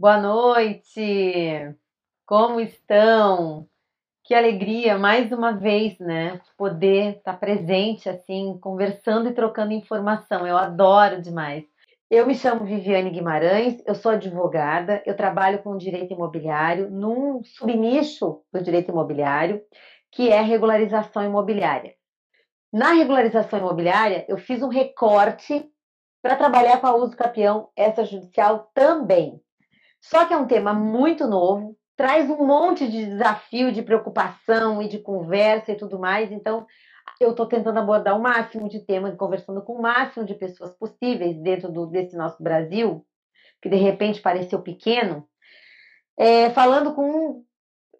Boa noite! Como estão? Que alegria, mais uma vez, né? Poder estar presente, assim, conversando e trocando informação. Eu adoro demais. Eu me chamo Viviane Guimarães, eu sou advogada, eu trabalho com direito imobiliário num subnicho do direito imobiliário, que é regularização imobiliária. Na regularização imobiliária, eu fiz um recorte para trabalhar com a uso capião extrajudicial também. Só que é um tema muito novo, traz um monte de desafio, de preocupação e de conversa e tudo mais. Então, eu estou tentando abordar o máximo de temas, conversando com o máximo de pessoas possíveis dentro do, desse nosso Brasil, que de repente pareceu pequeno, é, falando com,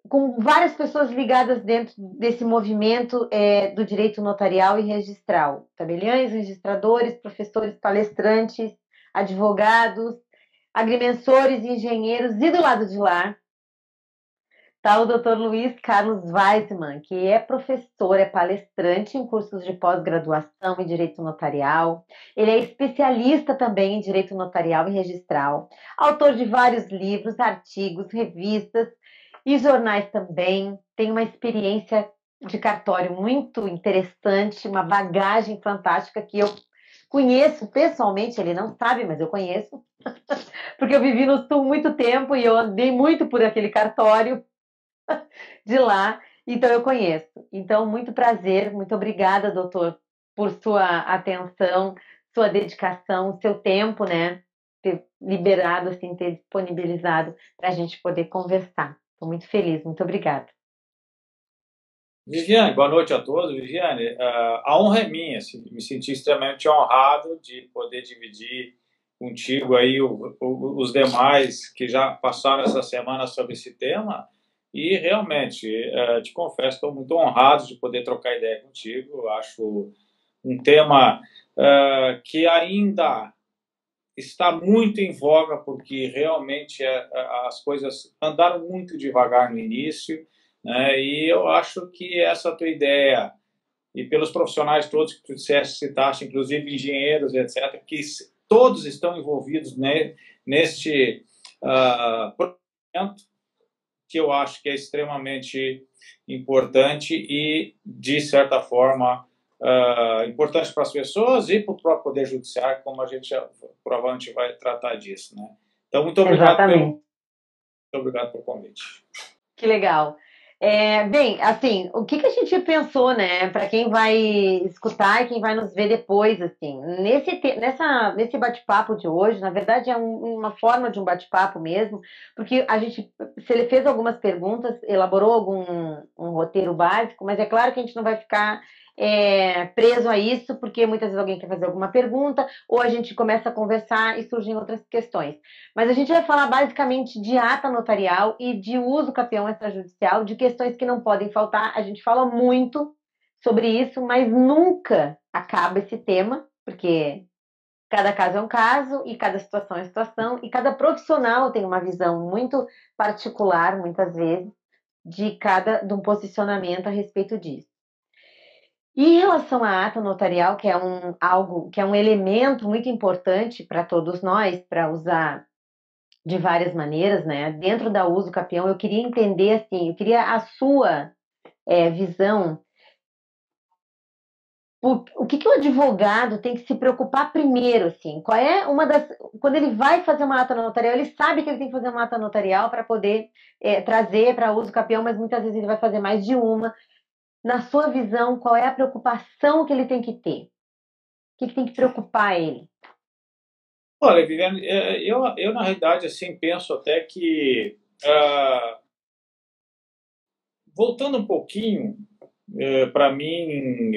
com várias pessoas ligadas dentro desse movimento é, do direito notarial e registral. Tabeliães, registradores, professores, palestrantes, advogados, agrimensores, engenheiros e do lado de lá está o Dr. Luiz Carlos Weisman, que é professor, é palestrante em cursos de pós-graduação em Direito Notarial. Ele é especialista também em Direito Notarial e Registral, autor de vários livros, artigos, revistas e jornais também. Tem uma experiência de cartório muito interessante, uma bagagem fantástica que eu conheço pessoalmente, ele não sabe, mas eu conheço, porque eu vivi no Sul muito tempo e eu andei muito por aquele cartório de lá, então eu conheço. Então, muito prazer, muito obrigada, doutor, por sua atenção, sua dedicação, seu tempo, né? Ter liberado, assim, ter disponibilizado para a gente poder conversar. Estou muito feliz, muito obrigada. Viviane, boa noite a todos. Viviane, uh, a honra é minha, assim, me senti extremamente honrado de poder dividir contigo aí o, o, os demais que já passaram essa semana sobre esse tema e realmente uh, te confesso estou muito honrado de poder trocar ideia contigo. Acho um tema uh, que ainda está muito em voga porque realmente as coisas andaram muito devagar no início né? E eu acho que essa tua ideia, e pelos profissionais todos que tu disseste, citaste, inclusive engenheiros, etc., que todos estão envolvidos né, neste uh, projeto, que eu acho que é extremamente importante e, de certa forma, uh, importante para as pessoas e para o próprio Poder Judiciário, como a gente provavelmente vai tratar disso. Né? Então, muito obrigado, pelo, muito obrigado pelo convite. Que legal. É, bem, assim, o que, que a gente pensou, né, para quem vai escutar e quem vai nos ver depois, assim, nesse, nessa, nesse bate-papo de hoje, na verdade é um, uma forma de um bate-papo mesmo, porque a gente, se ele fez algumas perguntas, elaborou algum um roteiro básico, mas é claro que a gente não vai ficar é, preso a isso, porque muitas vezes alguém quer fazer alguma pergunta, ou a gente começa a conversar e surgem outras questões. Mas a gente vai falar basicamente de ata notarial e de uso capião extrajudicial, de questões que não podem faltar. A gente fala muito sobre isso, mas nunca acaba esse tema, porque cada caso é um caso e cada situação é situação e cada profissional tem uma visão muito particular, muitas vezes, de cada de um posicionamento a respeito disso. E em relação à ata notarial, que é um algo, que é um elemento muito importante para todos nós, para usar de várias maneiras, né? Dentro da uso capião, eu queria entender assim, eu queria a sua é, visão. O, o que, que o advogado tem que se preocupar primeiro, assim? Qual é uma das. Quando ele vai fazer uma ata notarial, ele sabe que ele tem que fazer uma ata notarial para poder é, trazer para uso capião, mas muitas vezes ele vai fazer mais de uma na sua visão, qual é a preocupação que ele tem que ter? O que, que tem que preocupar ele? Olha, Viviane, é, eu, eu na realidade assim penso até que uh, voltando um pouquinho uh, para mim,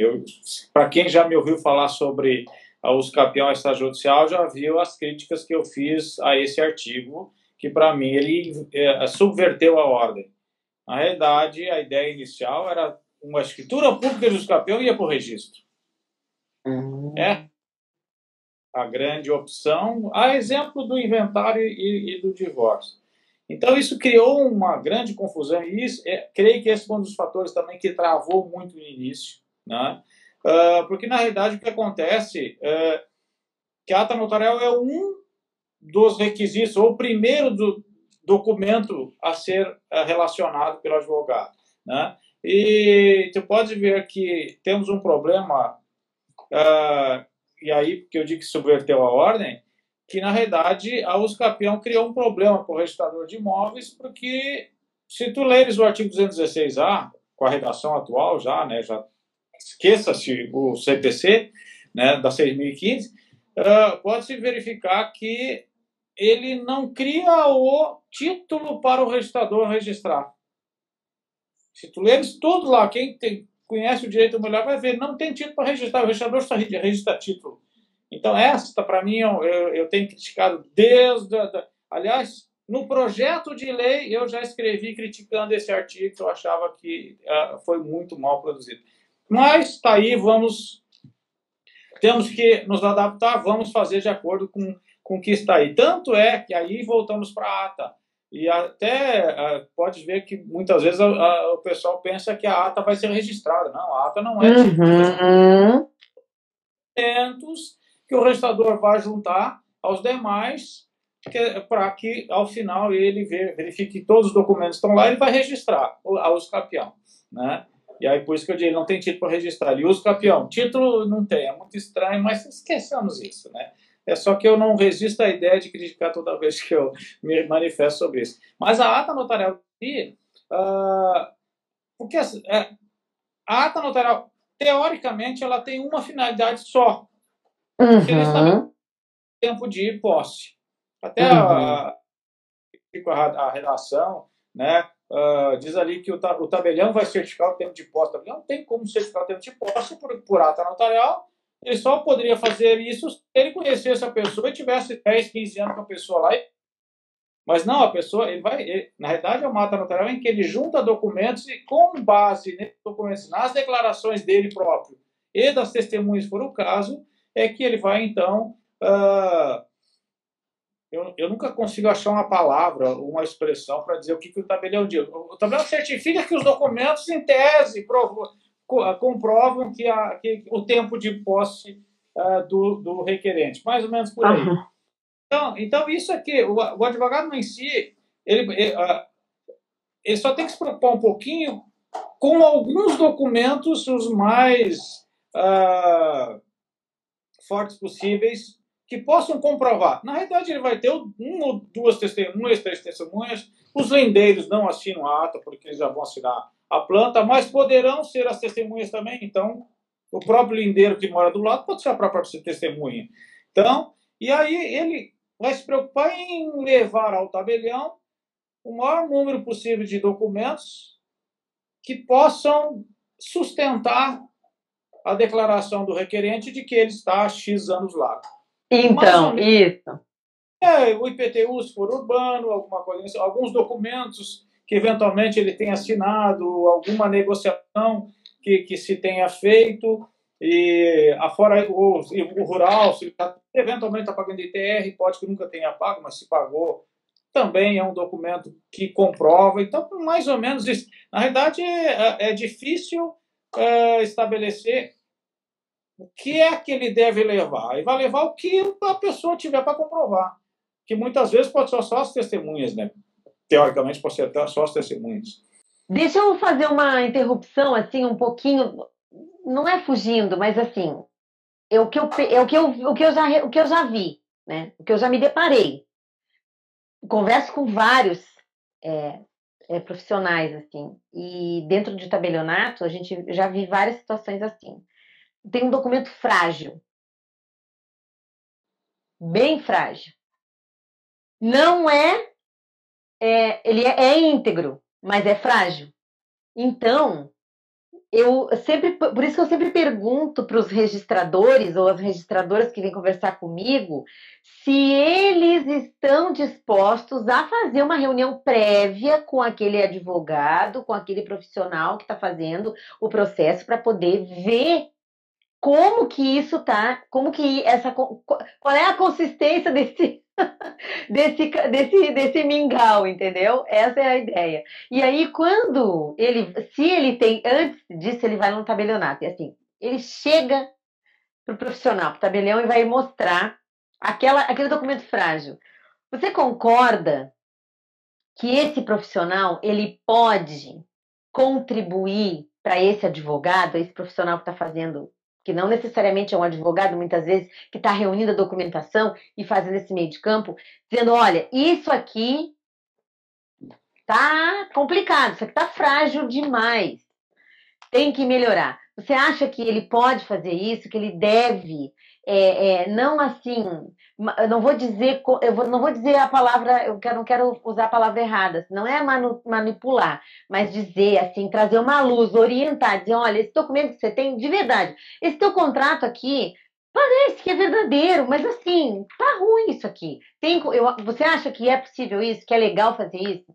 para quem já me ouviu falar sobre a uso capião extrajudicial, já viu as críticas que eu fiz a esse artigo, que para mim ele uh, subverteu a ordem. Na realidade, a ideia inicial era uma escritura pública de escapião ia para o registro. Uhum. É a grande opção, a exemplo do inventário e, e, do divórcio. Então, isso criou uma grande confusão, e isso, é, creio que esse é um dos fatores também que travou muito no início, né? Uh, porque, na realidade, o que acontece é que a ata notarial é um dos requisitos, ou o primeiro do, documento a ser uh, relacionado pelo advogado. Né? E tu pode ver que temos um problema, uh, e aí que eu digo que subverteu a ordem, que na realidade a Uscapião criou um problema para o registrador de imóveis, porque se tu leres o artigo 216A, com a redação atual já, né, já esqueça-se o CPC, né, da 6.015, uh, pode-se verificar que ele não cria o título para o registrador registrar. Se tu leres tudo lá, quem tem, conhece o direito mulher vai ver, não tem título para registrar, o registrador só registra título. Então, esta, para mim, eu, eu, tenho criticado desde. A, aliás, no projeto de lei, eu já escrevi criticando esse artigo, que eu achava que uh, foi muito mal produzido. Mas está aí, vamos. Temos que nos adaptar, vamos fazer de acordo com, com o que está aí. Tanto é que aí voltamos para a ata. E até uh, pode ver que muitas vezes a, a, o pessoal pensa que a ata vai ser registrada. Não, a ata não é. Uhum. Que o registrador vai juntar aos demais para que ao final ele verifique que todos os documentos estão lá, ele vai registrar a uso campeão, né? E aí por isso que eu digo, não tem título para registrar. Ele usa campeão, título não tem, é muito estranho, mas esqueçamos isso, né? É só que eu não resisto à ideia de criticar toda vez que eu me manifesto sobre isso. Mas a ata notarial aqui, uh, porque assim, é, a ata notarial, teoricamente, ela tem uma finalidade só. Uhum. Que ele tempo de posse. Até uhum. a, a, a redação, né, uh, diz ali que o, o tabelião vai certificar o tempo de posse. O tabelião não tem como certificar o tempo de posse por, por ata notarial, ele só poderia fazer isso se ele conhecesse a pessoa e tivesse 10, 15 anos com a pessoa lá. Mas não, a pessoa, ele vai. Ele, na verdade, é uma ata notarial em que ele junta documentos e, com base nesses documentos, nas declarações dele próprio e das testemunhas, por o caso, é que ele vai, então. Uh, eu, eu, nunca consigo achar uma palavra, uma expressão para dizer o que, que o tabelião diz. O tabelião certifica que os documentos, em tese, provam comprovam que, a, que o tempo de posse uh, do, do, requerente, mais ou menos por aí. Uhum. Então, então, isso aqui, o, o advogado em si, ele, ele, uh, ele só tem que se preocupar um pouquinho com alguns documentos, os mais uh, fortes possíveis, que possam comprovar. Na realidade, ele vai ter uma ou duas testemunhas, três testemunhas. Os lendeiros não assinam a ata, porque eles já vão assinar a planta, mas poderão ser as testemunhas também. Então, o próprio lindeiro que mora do lado pode ser a própria testemunha. Então, e aí ele vai se preocupar em levar ao tabelião o maior número possível de documentos que possam sustentar a declaração do requerente de que ele está há X anos lá. Então, isso. É, o IPTU, se for urbano, alguma coisa, assim, alguns documentos que eventualmente ele tenha assinado, alguma negociação que, que se tenha feito, e afora o, o rural, se tá, eventualmente está pagando ITR, pode que nunca tenha pago, mas se pagou, também é um documento que comprova. Então, mais ou menos isso. Na realidade, é, é difícil é, estabelecer o que é que ele deve levar. E vai levar o que a pessoa tiver para comprovar. Que muitas vezes pode ser só as testemunhas, né? Teoricamente, pode ser até só as testemunhas. Deixa eu fazer uma interrupção, assim, um pouquinho, não é fugindo, mas assim, é o que eu, é o que eu, o que eu, já, o que eu já vi, né? O que eu já me deparei. Converso com vários é, é, profissionais, assim, e dentro de tabelionato, a gente já vi várias situações assim. Tem um documento frágil, bem frágil. Não é é, ele é, é íntegro, mas é frágil. Então, eu sempre, por isso que eu sempre pergunto para os registradores ou as registradoras que vêm conversar comigo se eles estão dispostos a fazer uma reunião prévia com aquele advogado, com aquele profissional que está fazendo o processo para poder ver como que isso tá, como que essa qual é a consistência desse desse, desse, desse mingau, entendeu? Essa é a ideia. E aí, quando ele, se ele tem, antes disso, ele vai no tabelionato, e assim, ele chega pro profissional, pro tabelião, e vai mostrar aquela, aquele documento frágil. Você concorda que esse profissional ele pode contribuir para esse advogado, esse profissional que está fazendo, que não necessariamente é um advogado, muitas vezes, que está reunindo a documentação e fazendo esse meio de campo, dizendo: olha, isso aqui tá complicado, isso aqui tá frágil demais, tem que melhorar. Você acha que ele pode fazer isso, que ele deve é, é, não assim, eu não vou dizer, eu vou, não vou dizer a palavra, eu quero, não quero usar a palavra errada, não é manu, manipular, mas dizer assim, trazer uma luz, orientar, dizer, olha, esse documento que você tem, de verdade, esse teu contrato aqui, parece que é verdadeiro, mas assim, tá ruim isso aqui. Tem, eu, você acha que é possível isso, que é legal fazer isso?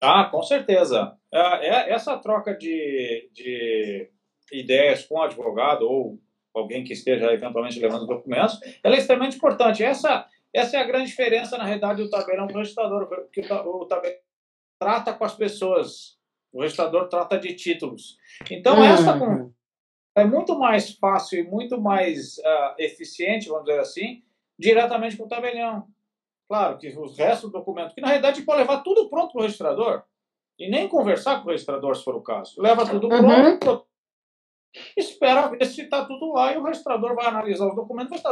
Ah, com certeza. É, é, essa troca de, de ideias com o advogado ou alguém que esteja eventualmente levando documentos, ela é extremamente importante. Essa, essa é a grande diferença, na realidade, do tabelião para o registrador, porque o tabelião trata com as pessoas, o registrador trata de títulos. Então, uhum. essa é muito mais fácil e muito mais uh, eficiente, vamos dizer assim, diretamente com o tabelião. Claro que os restos do documento, que na realidade pode levar tudo pronto para o registrador e nem conversar com o registrador se for o caso. Leva tudo uhum. Espera ver se está tudo lá e o registrador vai analisar os documentos.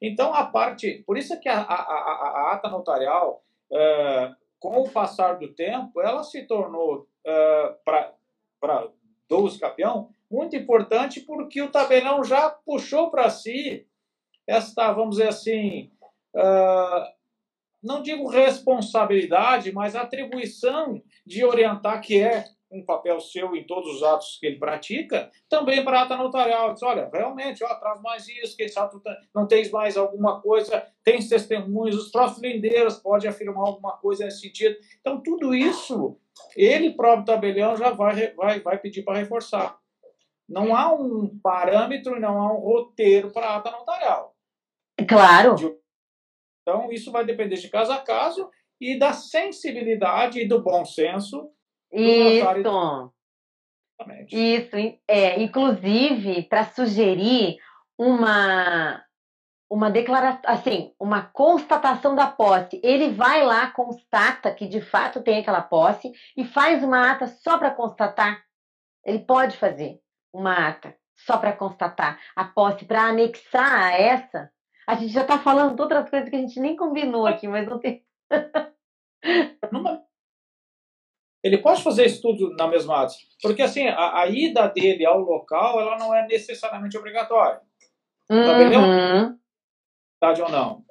Então, a parte. Por isso é que a, a, a, a ata notarial, é, com o passar do tempo, ela se tornou, é, para dos campeão, muito importante porque o tabelião já puxou para si esta, vamos dizer assim, é, não digo responsabilidade, mas atribuição de orientar, que é um papel seu em todos os atos que ele pratica, também para ata notarial. Diz, olha, realmente, ó, traz mais isso, quem sabe tá, não tens mais alguma coisa, tens testemunhos, os próprios lindeiros podem afirmar alguma coisa nesse sentido. Então, tudo isso, ele próprio tabelião já vai, vai, vai pedir para reforçar. Não há um parâmetro, não há um roteiro para a ata notarial. Claro. Então, isso vai depender de caso a caso e da sensibilidade e do bom senso isso. Isso, é, inclusive para sugerir uma uma declaração, assim, uma constatação da posse. Ele vai lá, constata que de fato tem aquela posse e faz uma ata só para constatar. Ele pode fazer uma ata só para constatar a posse, para anexar a essa. A gente já está falando de outras coisas que a gente nem combinou aqui, mas não tem. Ele pode fazer isso tudo na mesma ata. Porque, assim, a, a, ida dele ao local, ela não é necessariamente obrigatória. Uhum. Tá ou não.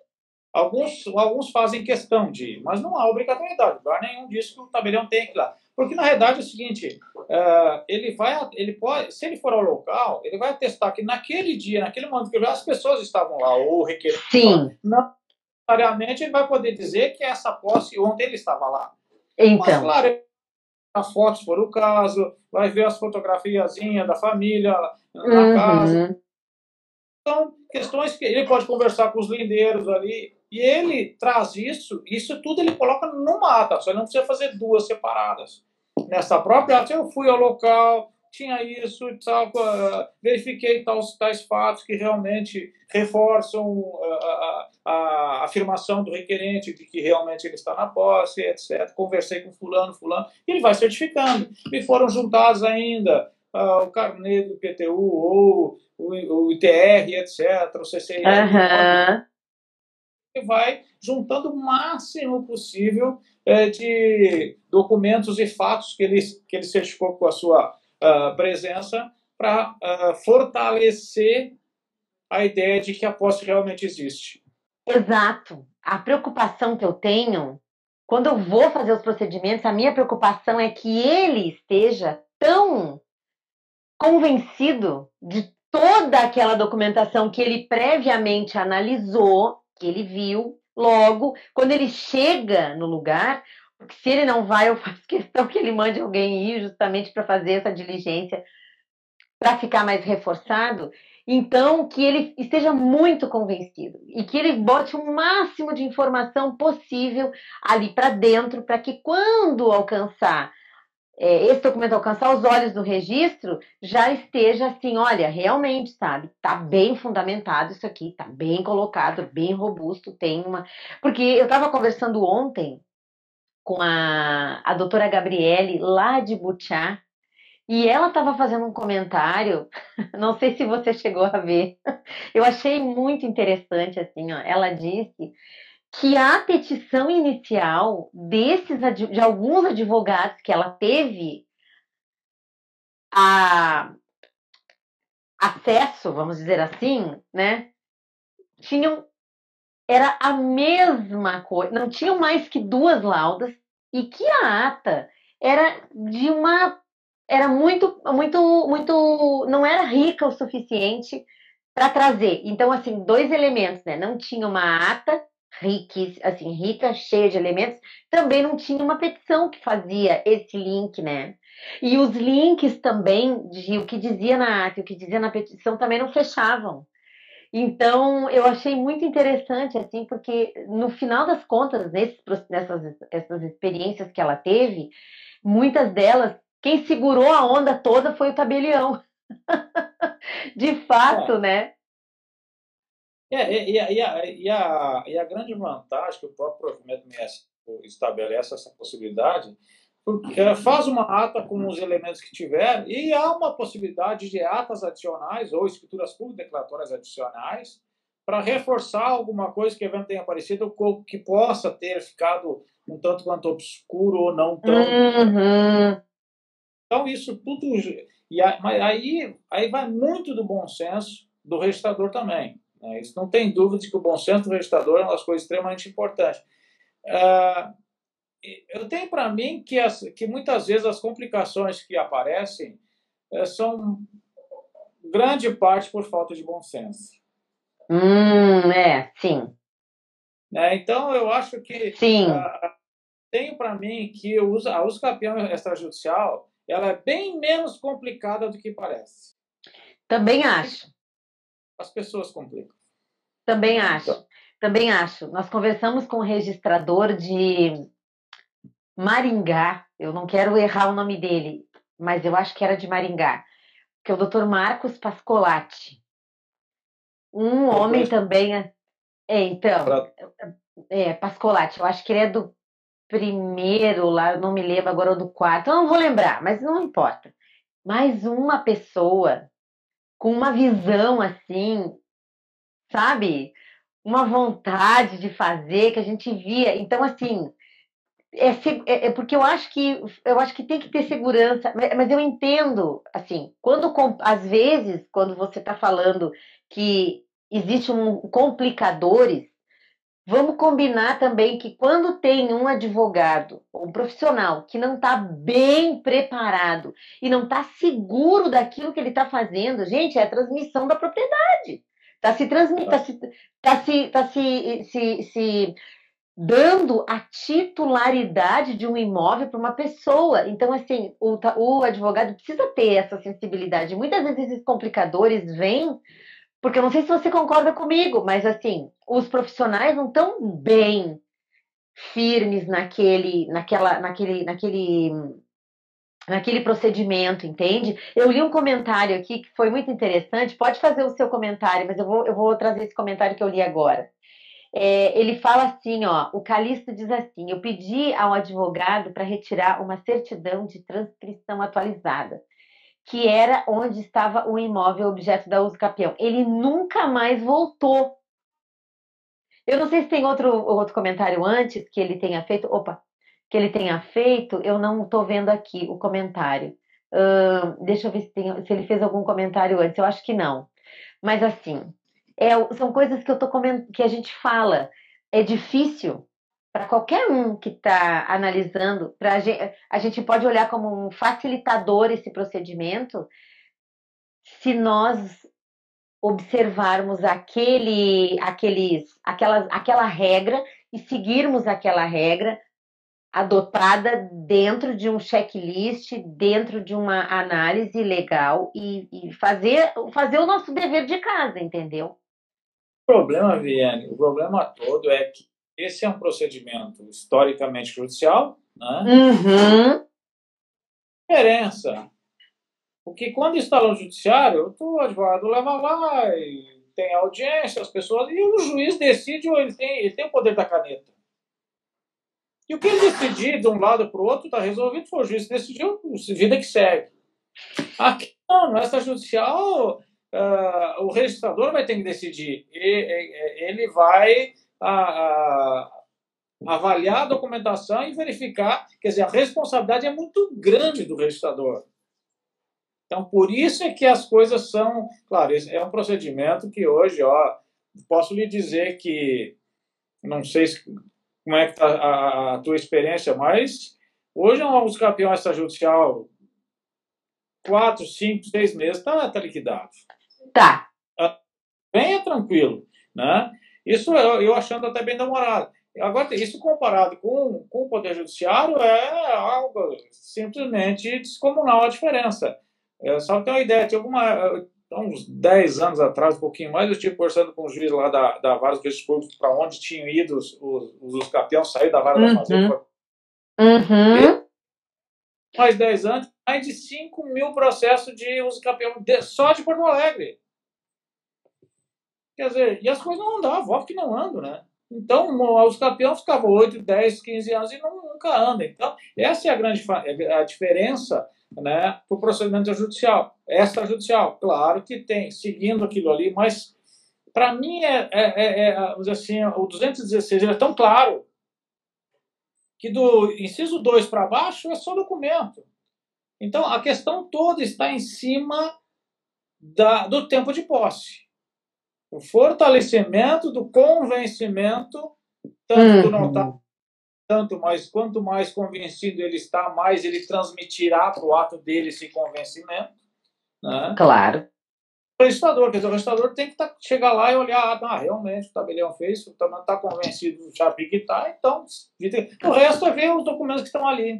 Alguns, alguns fazem questão de ir, mas não há obrigatoriedade. Não há nenhum disso que o tabelião tem que ir lá. Porque, na realidade, é o seguinte, uh, ele vai, ele pode, se ele for ao local, ele vai atestar que naquele dia, naquele momento que as pessoas estavam lá, ou requerendo, Sim. não necessariamente ele vai poder dizer que essa posse, ontem ele estava lá. Então. Mas, claro, as fotos, se for o caso, vai ver as fotografiazinhas da família na uhum. casa. São questões que ele pode conversar com os lindeiros ali, e ele traz isso, isso tudo ele coloca numa ata, só ele não precisa fazer duas separadas. Nessa própria ata, eu fui ao local, tinha isso, tal, verifiquei tais, tais fatos que realmente reforçam a, a, a, afirmação do requerente de que realmente ele está na posse, etc. Conversei com fulano, fulano, e ele vai certificando. E foram juntados ainda uh, o carnê do PTU ou o, o ITR, etc., o CCI. Uhum. E vai juntando o máximo possível é, de documentos e fatos que ele, que ele certificou com a sua uh, presença para uh, fortalecer a ideia de que a posse realmente existe. Exato. A preocupação que eu tenho, quando eu vou fazer os procedimentos, a minha preocupação é que ele esteja tão convencido de toda aquela documentação que ele previamente analisou, que ele viu, logo, quando ele chega no lugar, se ele não vai, eu faço questão que ele mande alguém ir justamente para fazer essa diligência, para ficar mais reforçado. Então, que ele esteja muito convencido e que ele bote o máximo de informação possível ali para dentro, para que quando alcançar é, esse documento alcançar os olhos do registro, já esteja assim, olha, realmente, sabe, tá bem fundamentado isso aqui, tá bem colocado, bem robusto, tem uma. Porque eu estava conversando ontem com a, a doutora Gabriele, lá de Butiá, e ela estava fazendo um comentário, não sei se você chegou a ver, eu achei muito interessante, assim, ó, ela disse que a petição inicial desses, de alguns advogados que ela teve a acesso, vamos dizer assim, né, tinham era a mesma coisa, não tinham mais que duas laudas e que a ata era de uma era muito muito muito não era rica o suficiente para trazer. Então assim, dois elementos, né? Não tinha uma ata rica, assim, rica, cheia de elementos, também não tinha uma petição que fazia esse link, né? E os links também de o que dizia na ata e o que dizia na petição também não fechavam. Então, eu achei muito interessante, assim, porque no final das contas, nesses, nessas essas experiências que ela teve, muitas delas, quem segurou a onda toda foi o tabelião. De fato, é. né? É, e, a, e, a, e, a, e a grande vantagem que o próprio provimento estabelece essa possibilidade porque faz uma ata com os elementos que tiver e há uma possibilidade de atas adicionais ou escrituras públicas declaratórias adicionais para reforçar alguma coisa que eventualmente tenha aparecido que possa ter ficado um tanto quanto obscuro ou não tão. Uhum. Então, isso tudo. E aí, aí vai muito do bom senso do registrador também. Né? Isso não tem dúvida de que o bom senso do registrador é uma das coisas extremamente importantes. Uh, eu tenho para mim que, as, que muitas vezes as complicações que aparecem é, são grande parte por falta de bom senso. Hum, é, sim. É, então, eu acho que. Sim. Tenho para mim que a uso campeão extrajudicial ela é bem menos complicada do que parece. Também acho. As pessoas complicam. Também acho. Então. Também acho. Nós conversamos com o registrador de Maringá, eu não quero errar o nome dele, mas eu acho que era de Maringá, que é o Dr. Marcos Pascolati. Um homem também. É, é, então. É, Pascolati, eu acho que ele é do primeiro lá, eu não me lembro agora do quarto, eu não vou lembrar, mas não importa. Mais uma pessoa com uma visão assim, sabe? Uma vontade de fazer que a gente via. Então, assim, é, é, é, porque eu acho que eu acho que tem que ter segurança, mas eu entendo assim, quando às vezes quando você está falando que existe um complicadores, vamos combinar também que quando tem um advogado, um profissional que não está bem preparado e não está seguro daquilo que ele está fazendo, gente, é a transmissão da propriedade. Está se transmitindo, está se, tá se, tá se, se, se dando a titularidade de um imóvel para uma pessoa. Então, assim, o, o, advogado precisa ter essa sensibilidade. Muitas vezes esses complicadores vêm, porque eu não sei se você concorda comigo, mas assim, os profissionais não estão bem firmes naquele, naquela, naquele, naquele, naquele procedimento, entende? Eu li um comentário aqui que foi muito interessante. Pode fazer o seu comentário, mas eu vou, eu vou trazer esse comentário que eu li agora é, ele fala assim, ó, o Calixto diz assim, eu pedi ao advogado para retirar uma certidão de transcrição atualizada, que era onde estava o imóvel objeto da uso capião. Ele nunca mais voltou. Eu não sei se tem outro, outro comentário antes que ele tenha feito. Opa, que ele tenha feito, eu não estou vendo aqui o comentário. Uh, deixa eu ver se, tem, se ele fez algum comentário antes. Eu acho que não. Mas assim, é, são coisas que eu tô coment... que a gente fala. É difícil para qualquer um que está analisando, pra gente, a gente pode olhar como um facilitador esse procedimento se nós observarmos aquele, aqueles, aquela, aquela regra e seguirmos aquela regra adotada dentro de um checklist, dentro de uma análise legal e, e fazer, fazer o nosso dever de casa, entendeu? Problema, Viane, o problema todo é que esse é um procedimento historicamente judicial, né? Uhum. Diferença. Porque quando está no judiciário, o advogado leva lá e tem audiência, as pessoas, e o juiz decide ou ele tem, ele tem o poder da caneta. E o que ele decidir de um lado para o outro está resolvido, foi o juiz decidiu, vida que segue. Aqui não, no extrajudicial, uh, o registrador vai ter que decidir. Ele vai avaliar a documentação e verificar. Quer dizer, a responsabilidade é muito grande do registrador. Então, por isso é que as coisas são. Claro, é um procedimento que hoje, ó, posso lhe dizer que. Não sei como é que está a, a, tua experiência, mas hoje é dos campeões extrajudicial quatro, cinco, seis meses, está tá liquidado. Tá. Venha tranquilo. Né? Isso eu, eu achando até bem demorado. Agora, isso comparado com, com o Poder Judiciário é algo simplesmente descomunal a diferença. É, só ter uma ideia, tinha alguma, uns 10 anos atrás, um pouquinho mais, eu estive conversando com um juiz lá da, da Vara dos Registros Públicos para onde tinham ido os, os, os campeões, sair da Vara uhum. da Fazenda. Uhum. Mais 10 anos, mais de 5 mil processos de uso campeão só de Porto Alegre. Quer dizer, e as coisas não andavam, óbvio que não andam, né? Então, os campeões ficavam 8, 10, 15 anos e nunca andam. Então, essa é a grande a diferença né, para o procedimento judicial. Extrajudicial, claro que tem, seguindo aquilo ali, mas para mim é, é, é, é assim, o 216 ele é tão claro que do inciso 2 para baixo é só documento. Então, a questão toda está em cima da, do tempo de posse. O fortalecimento do convencimento, tanto uhum. do notário, tanto mais, quanto mais convencido ele está, mais ele transmitirá para o ato dele esse convencimento. Né? Claro. O registrador, quer dizer, o registrador tem que tá, chegar lá e olhar, ah, realmente, o tabelião fez, está convencido do Chapi que está, então, o resto é ver os documentos que estão ali.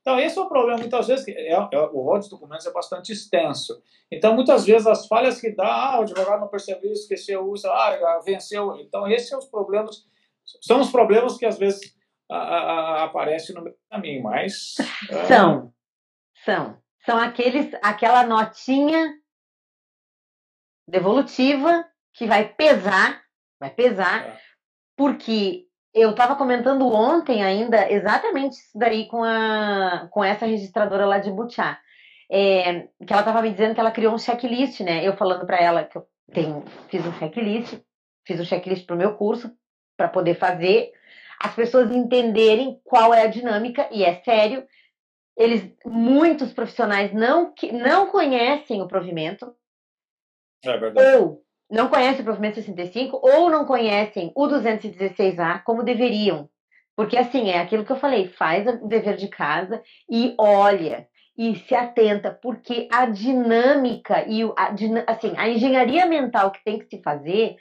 Então, esse é o problema, muitas vezes, é, é, o rol de documentos é bastante extenso. Então, muitas vezes, as falhas que dá, ah, o advogado não percebeu, esqueceu, usa, ah, venceu. Então, esses são os problemas, são os problemas que, às vezes, a, a, aparecem no meio do caminho, mas... É, são, são. São aqueles, aquela notinha devolutiva que vai pesar, vai pesar, é. porque eu estava comentando ontem ainda exatamente isso daí com, a, com essa registradora lá de Butiá. É, que ela estava me dizendo que ela criou um checklist, né? Eu falando para ela que eu tenho, fiz um checklist, fiz um checklist para o meu curso, para poder fazer as pessoas entenderem qual é a dinâmica, e é sério, eles, muitos profissionais não, não conhecem o provimento, é verdade. ou não conhecem o provimento 65 ou não conhecem o 216A como deveriam. Porque assim, é aquilo que eu falei, faz o dever de casa e olha e se atenta, porque a dinâmica e a, assim, a engenharia mental que tem que se fazer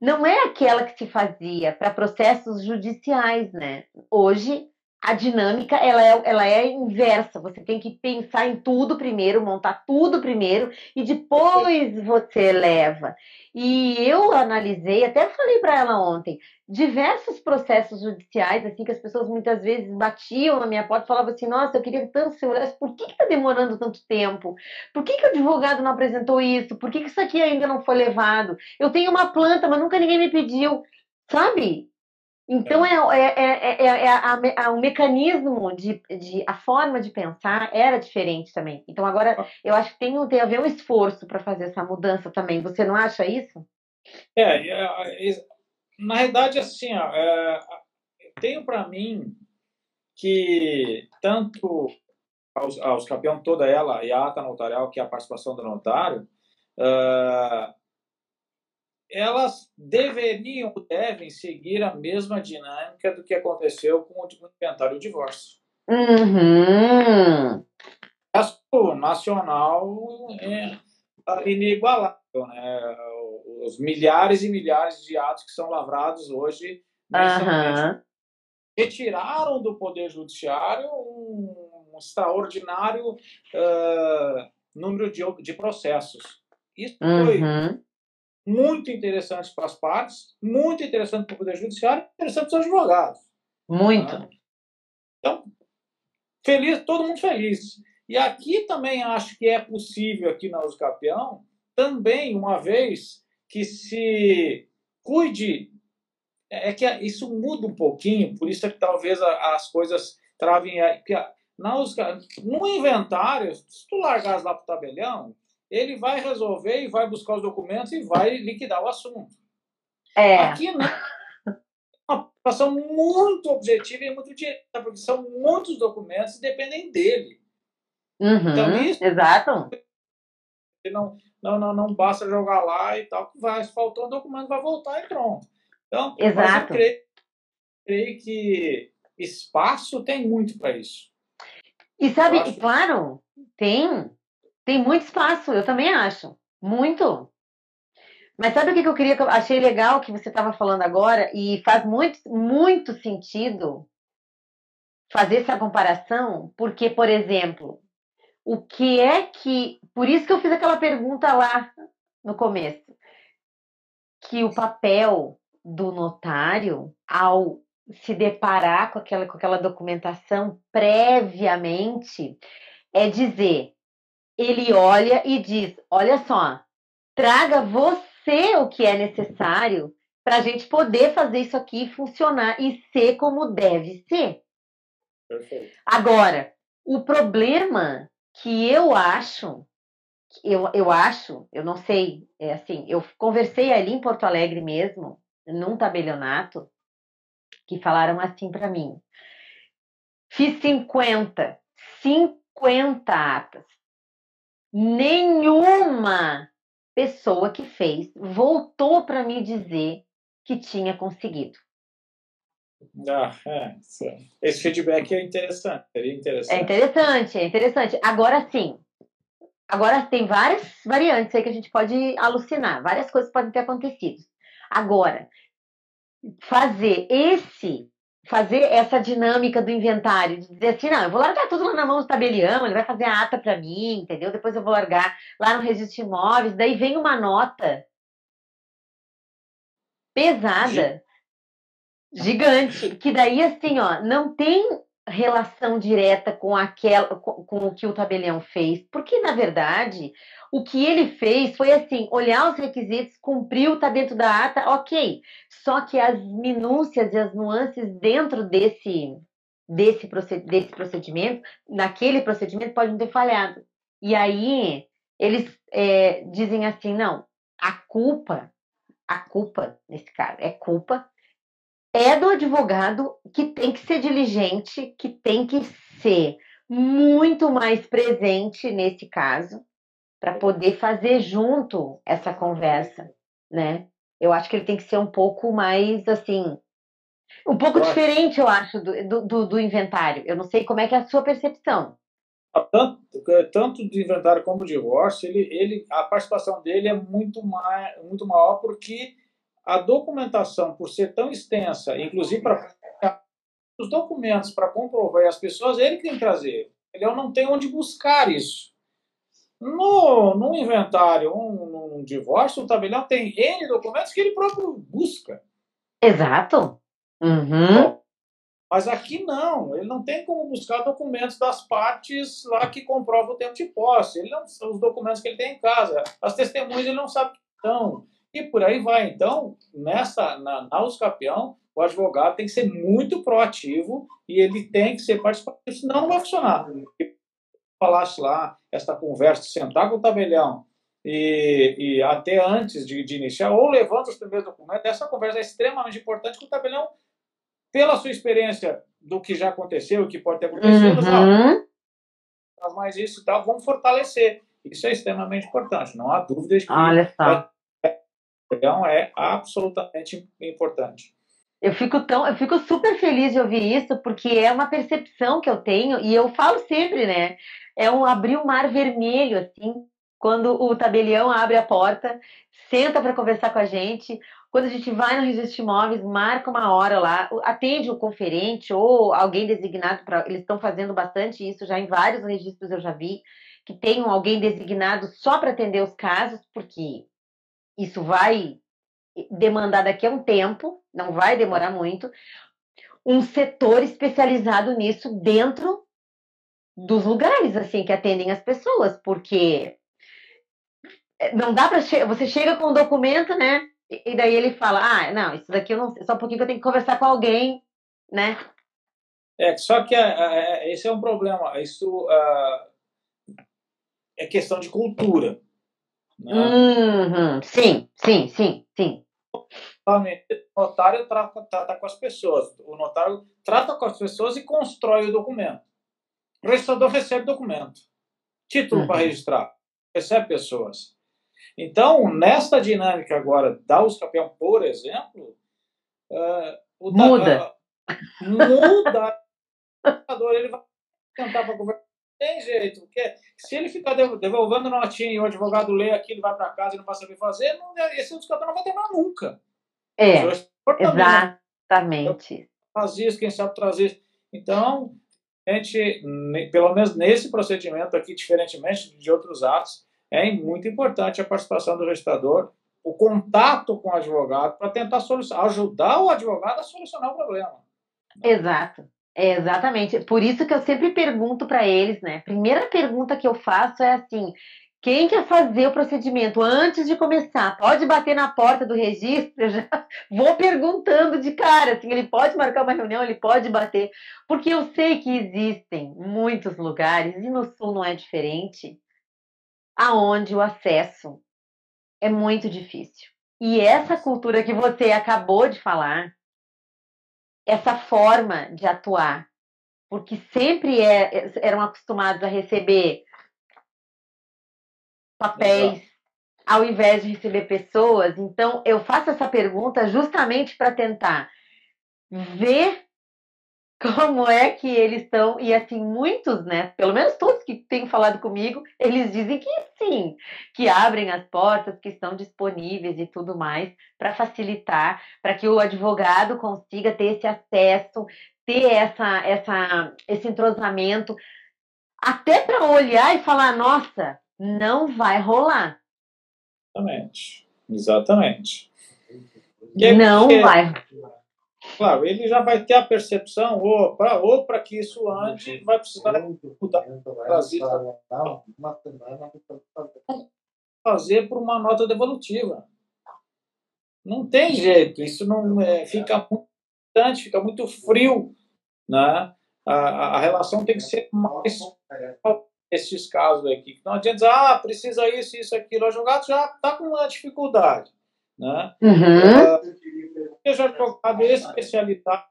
não é aquela que se fazia para processos judiciais, né? Hoje a dinâmica ela é, ela é inversa. Você tem que pensar em tudo primeiro, montar tudo primeiro e depois você leva. E eu analisei, até falei para ela ontem, diversos processos judiciais assim que as pessoas muitas vezes batiam na minha porta e falavam assim: "Nossa, eu queria tanto segurança, por que está demorando tanto tempo? Por que, que o advogado não apresentou isso? Por que, que isso aqui ainda não foi levado? Eu tenho uma planta, mas nunca ninguém me pediu." Sabe? Então, é, é, é, é a, a, o mecanismo, de, de, a forma de pensar era diferente também. Então, agora, eu acho que tem, tem a ver um esforço para fazer essa mudança também. Você não acha isso? É, na realidade, assim, ó, é, tenho para mim que tanto aos, aos campeões, toda ela, e a ata notarial, que é a participação do notário, uh, elas deveriam, devem seguir a mesma dinâmica do que aconteceu com o inventário do divórcio. Uhum. O nacional é inigualável, né? Os milhares e milhares de atos que são lavrados hoje uhum. retiraram do Poder Judiciário um, um extraordinário uh, número de, de processos. Isso foi uhum muito interessante para as partes, muito interessante para o Poder Judiciário, interessante para os advogados. Muito. Né? Então, feliz, todo mundo feliz. E aqui também acho que é possível, aqui na Usucapião, também, uma vez que se cuide é que isso muda um pouquinho, por isso é que talvez as coisas travem. No inventário, se tu largar lá para o tabelião, ele vai resolver e vai buscar os documentos e vai liquidar o assunto. É. Aqui não. Uma situação muito objetiva e muito direta, porque são muitos documentos e dependem dele. Uhum, então, isso, exato. Não, não, não, não basta jogar lá e tal, vai, se faltou um documento, vai voltar e pronto. Então, exato. eu creio, creio que espaço tem muito para isso. E sabe, acho... claro, tem. Tem muito espaço, eu também acho. Muito. Mas sabe o que eu queria que eu achei legal que você estava falando agora e faz muito, muito sentido fazer essa comparação, porque, por exemplo, o que é que. Por isso que eu fiz aquela pergunta lá no começo. Que o papel do notário, ao se deparar com aquela, com aquela documentação previamente, é dizer ele olha e diz: olha só, traga você o que é necessário para a gente poder fazer isso aqui funcionar e ser como deve ser. Perfeito. Agora, o problema que eu acho, eu, eu acho, eu não sei, é assim, eu conversei ali em Porto Alegre mesmo, num tabelionato, que falaram assim para mim. Fiz 50, 50 atas nenhuma pessoa que fez voltou para me dizer que tinha conseguido. Ah, é. Esse feedback é interessante, seria interessante. É interessante, é interessante. Agora sim, agora tem várias variantes aí que a gente pode alucinar, várias coisas podem ter acontecido. Agora, fazer esse fazer essa dinâmica do inventário, de dizer assim, não, eu vou largar tudo lá na mão do tabelião, ele vai fazer a ata para mim, entendeu? Depois eu vou largar lá no registro de imóveis, daí vem uma nota pesada, gigante, que daí assim, ó, não tem relação direta com aquela com, com o que o tabelião fez, porque na verdade o que ele fez foi assim, olhar os requisitos, cumpriu, tá dentro da ata, ok. Só que as minúcias e as nuances dentro desse desse, desse procedimento, naquele procedimento, podem ter falhado. E aí eles é, dizem assim, não, a culpa, a culpa nesse caso é culpa é do advogado que tem que ser diligente, que tem que ser muito mais presente nesse caso para poder fazer junto essa conversa, né? Eu acho que ele tem que ser um pouco mais assim, um pouco eu diferente, acho. eu acho, do, do, do, inventário. Eu não sei como é que é a sua percepção. Ah, tanto, tanto do inventário como do divórcio, ele, ele, a participação dele é muito, mais, muito maior porque a documentação, por ser tão extensa, inclusive para os documentos para comprovar as pessoas, ele tem que trazer. Ele não tem onde buscar isso. No, no inventário, um, um divórcio, o tabelião tem N documentos que ele próprio busca. Exato. Uhum. Mas aqui não, ele não tem como buscar documentos das partes lá que comprovam o tempo de posse. Ele não, os documentos que ele tem em casa, as testemunhas ele não sabe que estão. E por aí vai. Então, nessa, na, na Uscapião, o advogado tem que ser muito proativo e ele tem que ser participativo, senão não vai funcionar falasse lá, esta conversa, sentar com o tabelião e, e até antes de, de, iniciar, ou levanta os primeiros documentos, essa conversa é extremamente importante com o tabelião, pela sua experiência do que já aconteceu, o que pode ter acontecido, uhum. isso tal, vamos fortalecer. Isso é extremamente importante, não há dúvida de que Olha só. Então é absolutamente importante. Eu fico tão, eu fico super feliz de ouvir isso, porque é uma percepção que eu tenho, e eu falo sempre, né? É um abrir um mar vermelho, assim, quando o tabelião abre a porta, senta para conversar com a gente. Quando a gente vai no registro imóveis, marca uma hora lá, atende o conferente ou alguém designado para. Eles estão fazendo bastante isso já em vários registros eu já vi, que tenham alguém designado só para atender os casos, porque isso vai demandar daqui a um tempo, não vai demorar muito, um setor especializado nisso dentro dos lugares assim que atendem as pessoas, porque não dá para che você chega com um documento, né? E daí ele fala: ah, não, isso daqui eu não sei, só um pouquinho que eu tenho que conversar com alguém, né? É, só que é, é, esse é um problema. Isso uh, é questão de cultura. Né? Uhum, sim, sim, sim, sim. O notário trata, trata com as pessoas. O notário trata com as pessoas e constrói o documento. O registrador recebe documento. Título uhum. para registrar. Recebe pessoas. Então, nesta dinâmica agora da Uscapião, por exemplo, uh, o muda. Uh, muda. ele vai tentar para conversar. Tem jeito, porque se ele ficar devolvendo notinha e o advogado lê aquilo, vai para casa e não vai saber fazer, não, esse Uscapião não vai terminar nunca. É, exatamente. Faz isso, quem sabe trazer. Então, a gente, pelo menos nesse procedimento aqui, diferentemente de outros atos, é muito importante a participação do registrador, o contato com o advogado para tentar ajudar o advogado a solucionar o problema. Exato. É exatamente. Por isso que eu sempre pergunto para eles, né? Primeira pergunta que eu faço é assim: quem quer fazer o procedimento antes de começar? Pode bater na porta do registro, eu já vou perguntando de cara, assim, ele pode marcar uma reunião, ele pode bater, porque eu sei que existem muitos lugares, e no sul não é diferente, aonde o acesso é muito difícil. E essa cultura que você acabou de falar, essa forma de atuar, porque sempre é, eram acostumados a receber papéis ao invés de receber pessoas. Então, eu faço essa pergunta justamente para tentar ver como é que eles estão, e assim, muitos, né, pelo menos todos que têm falado comigo, eles dizem que sim, que abrem as portas, que estão disponíveis e tudo mais, para facilitar, para que o advogado consiga ter esse acesso, ter essa, essa, esse entrosamento, até para olhar e falar, nossa, não vai rolar. Exatamente, exatamente. não vai Claro, ele já vai ter a percepção, ou para ou que isso ande, vai precisar mudar fazer por uma nota devolutiva. Não tem jeito, isso não é, fica muito distante, fica muito frio. Né? A, a relação tem que ser mais esses casos aqui. Não adianta dizer, ah, precisa isso, isso, aquilo. O advogado já está com uma dificuldade. Né? Uhum. Eu já advogado especialidade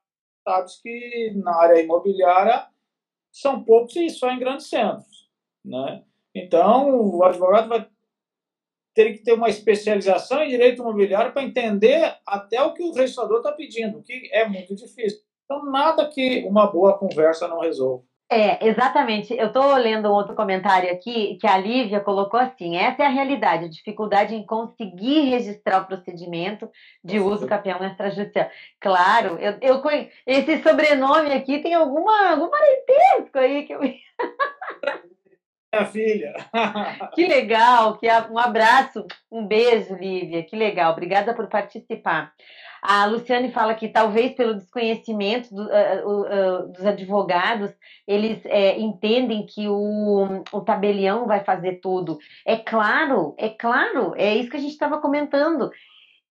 que na área imobiliária são poucos e só em grandes centros. Né? Então, o advogado vai ter que ter uma especialização em direito imobiliário para entender até o que o registrador está pedindo, que é muito difícil. Então, nada que uma boa conversa não resolva. É, exatamente. Eu estou lendo um outro comentário aqui que a Lívia colocou assim: essa é a realidade, a dificuldade em conseguir registrar o procedimento de uso campeão extrajudicial. Claro, eu, eu esse sobrenome aqui tem alguma, algum parentesco aí que eu. Minha filha. que legal, que um abraço, um beijo, Lívia, que legal, obrigada por participar. A Luciane fala que talvez pelo desconhecimento do, uh, uh, dos advogados, eles é, entendem que o, o tabelião vai fazer tudo. É claro, é claro, é isso que a gente estava comentando,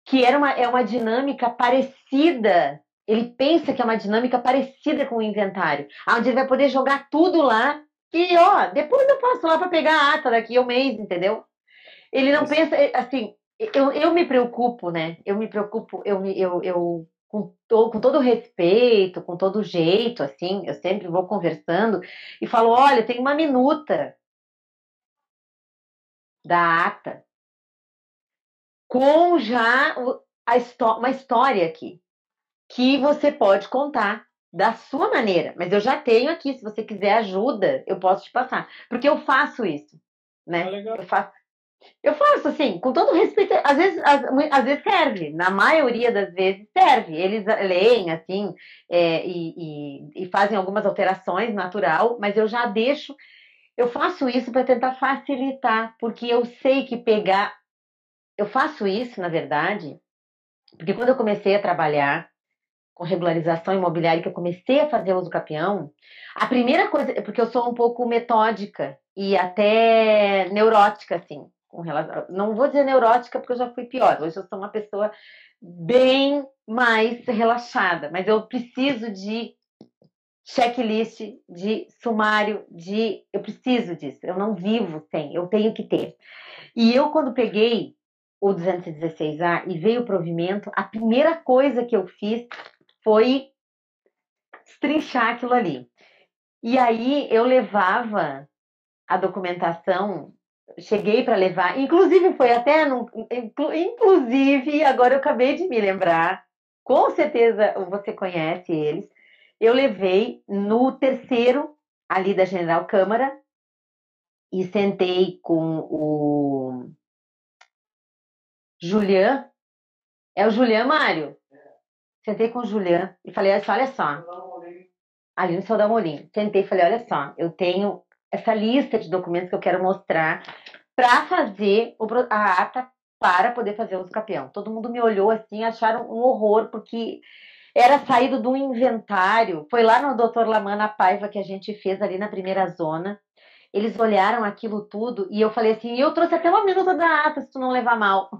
que era uma, é uma dinâmica parecida. Ele pensa que é uma dinâmica parecida com o inventário, onde ele vai poder jogar tudo lá e, ó, depois eu passo lá para pegar a ata daqui a um mês, entendeu? Ele não pensa, assim, eu, eu me preocupo, né? Eu me preocupo, eu, eu, eu com, to, com todo respeito, com todo jeito, assim, eu sempre vou conversando e falo: olha, tem uma minuta da ata com já a uma história aqui que você pode contar da sua maneira, mas eu já tenho aqui, se você quiser ajuda, eu posso te passar, porque eu faço isso, né? Ah, eu faço eu faço assim, com todo respeito, às vezes, às, às, vezes serve, na maioria das vezes serve. Eles leem assim é, e, e, e, fazem algumas alterações natural, mas eu já deixo, eu faço isso para tentar facilitar, porque eu sei que pegar. Eu faço isso, na verdade, porque quando eu comecei a trabalhar com regularização imobiliária, que eu comecei a fazer uso capião, a primeira coisa, porque eu sou um pouco metódica e até neurótica, assim com relação. Não vou dizer neurótica, porque eu já fui pior. Hoje eu sou uma pessoa bem mais relaxada, mas eu preciso de checklist, de sumário, de. Eu preciso disso. Eu não vivo sem, eu tenho que ter. E eu, quando peguei o 216A e veio o provimento, a primeira coisa que eu fiz foi estrinchar aquilo ali. E aí eu levava a documentação, cheguei para levar, inclusive foi até, no, inclusive, agora eu acabei de me lembrar, com certeza você conhece eles, eu levei no terceiro ali da General Câmara e sentei com o Julian. É o Julian Mário? Sentei com o Julian e falei assim: olha só. Ali no da Molim. Sentei e falei: olha só, eu tenho essa lista de documentos que eu quero mostrar para fazer a ata para poder fazer o capião. Todo mundo me olhou assim, acharam um horror, porque era saído de um inventário. Foi lá no Dr. Lamana Paiva que a gente fez ali na primeira zona. Eles olharam aquilo tudo e eu falei assim: eu trouxe até uma minuta da ata se tu não levar mal.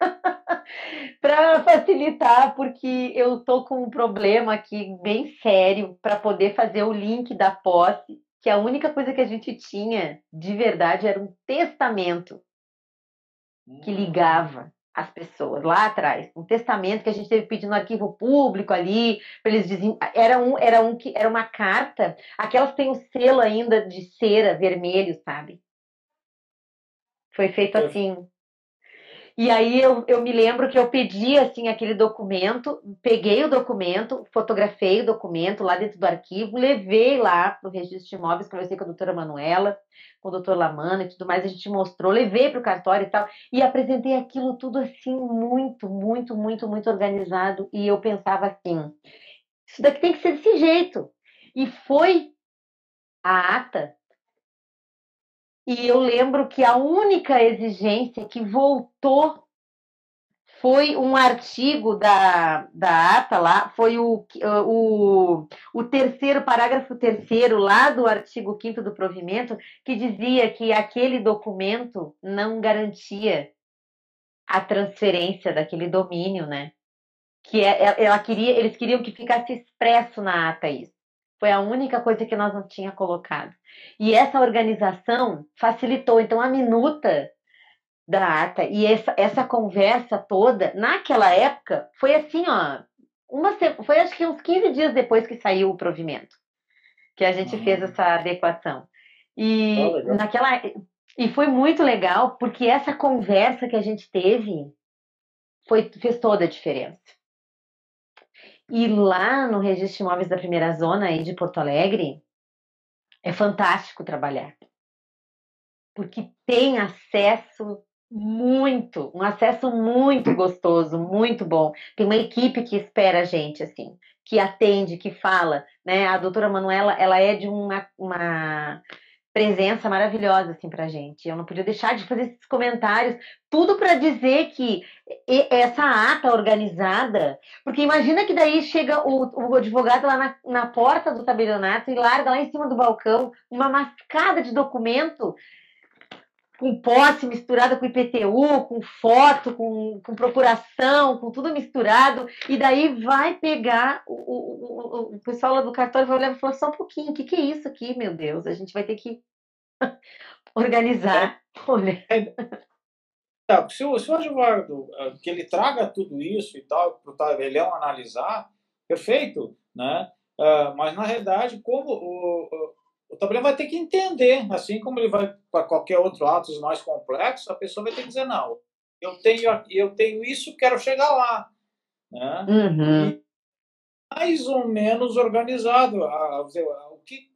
para facilitar, porque eu tô com um problema aqui bem sério para poder fazer o link da posse, que a única coisa que a gente tinha de verdade era um testamento que hum. ligava as pessoas lá atrás, um testamento que a gente teve pedir no arquivo público ali, para eles dizem, era um, era um que era uma carta, aquelas que têm o selo ainda de cera vermelho, sabe? Foi feito assim. E aí eu, eu me lembro que eu pedi assim aquele documento, peguei o documento, fotografei o documento lá dentro do arquivo, levei lá para o registro de imóveis, conversei com a doutora Manuela, com o doutor Lamana e tudo mais, a gente mostrou, levei para o cartório e tal, e apresentei aquilo tudo assim, muito, muito, muito, muito organizado. E eu pensava assim: isso daqui tem que ser desse jeito. E foi a ata e eu lembro que a única exigência que voltou foi um artigo da, da ata lá, foi o, o, o terceiro, parágrafo terceiro lá do artigo 5 do provimento, que dizia que aquele documento não garantia a transferência daquele domínio, né? Que é, é, ela queria, eles queriam que ficasse expresso na ata isso. Foi a única coisa que nós não tinha colocado. E essa organização facilitou. Então, a minuta da ata e essa, essa conversa toda, naquela época, foi assim, ó. Uma, foi acho que uns 15 dias depois que saiu o provimento, que a gente uhum. fez essa adequação. E oh, naquela. E foi muito legal, porque essa conversa que a gente teve foi, fez toda a diferença. E lá no Registro de Imóveis da Primeira Zona aí de Porto Alegre, é fantástico trabalhar. Porque tem acesso muito, um acesso muito gostoso, muito bom. Tem uma equipe que espera a gente, assim, que atende, que fala, né? A doutora Manuela, ela é de uma, uma presença maravilhosa assim para gente. Eu não podia deixar de fazer esses comentários, tudo para dizer que essa ata organizada, porque imagina que daí chega o, o advogado lá na, na porta do tabelionato e larga lá em cima do balcão uma mascada de documento com posse misturada com IPTU, com foto, com, com procuração, com tudo misturado, e daí vai pegar o, o, o, pessoal lá do cartório vai olhar e falar só um pouquinho, o que, que é isso aqui, meu Deus? A gente vai ter que organizar. Olha. Tá, se, o, se o advogado ah, que ele traga tudo isso e tal para o tabelião analisar, perfeito, né? Uh, mas na realidade, como o, o tabelião vai ter que entender, assim como ele vai para qualquer outro ato mais complexo, a pessoa vai ter que dizer, não, eu tenho, eu tenho isso, quero chegar lá. Né? Uhum. mais ou menos organizado, o que,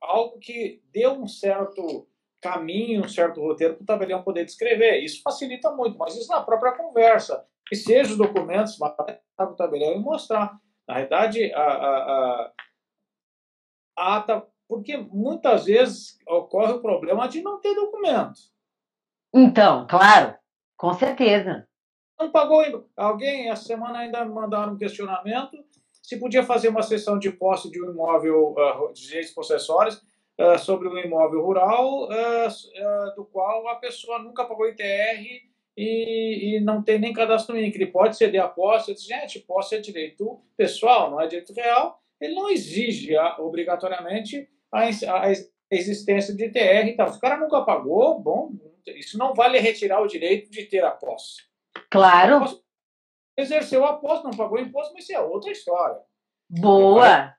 algo que dê um certo caminho, um certo roteiro para o tabelião poder descrever. Isso facilita muito, mas isso na própria conversa. Que seja os documentos para o tabelião e mostrar. Na verdade, a, a, a, a ata porque muitas vezes ocorre o problema de não ter documento. Então, claro, com certeza. Não pagou. Alguém, essa semana, ainda mandaram um questionamento se podia fazer uma sessão de posse de um imóvel uh, de direitos possessórios uh, sobre um imóvel rural uh, do qual a pessoa nunca pagou ITR e, e não tem nem cadastro mínimo, ele pode ceder a posse. Diz, gente, posse é direito pessoal, não é direito real. Ele não exige obrigatoriamente a, a existência de ITR e tal. Se o cara nunca pagou, bom, isso não vale retirar o direito de ter a posse. Claro. Exerceu a posse, não pagou imposto, mas isso é outra história. Boa!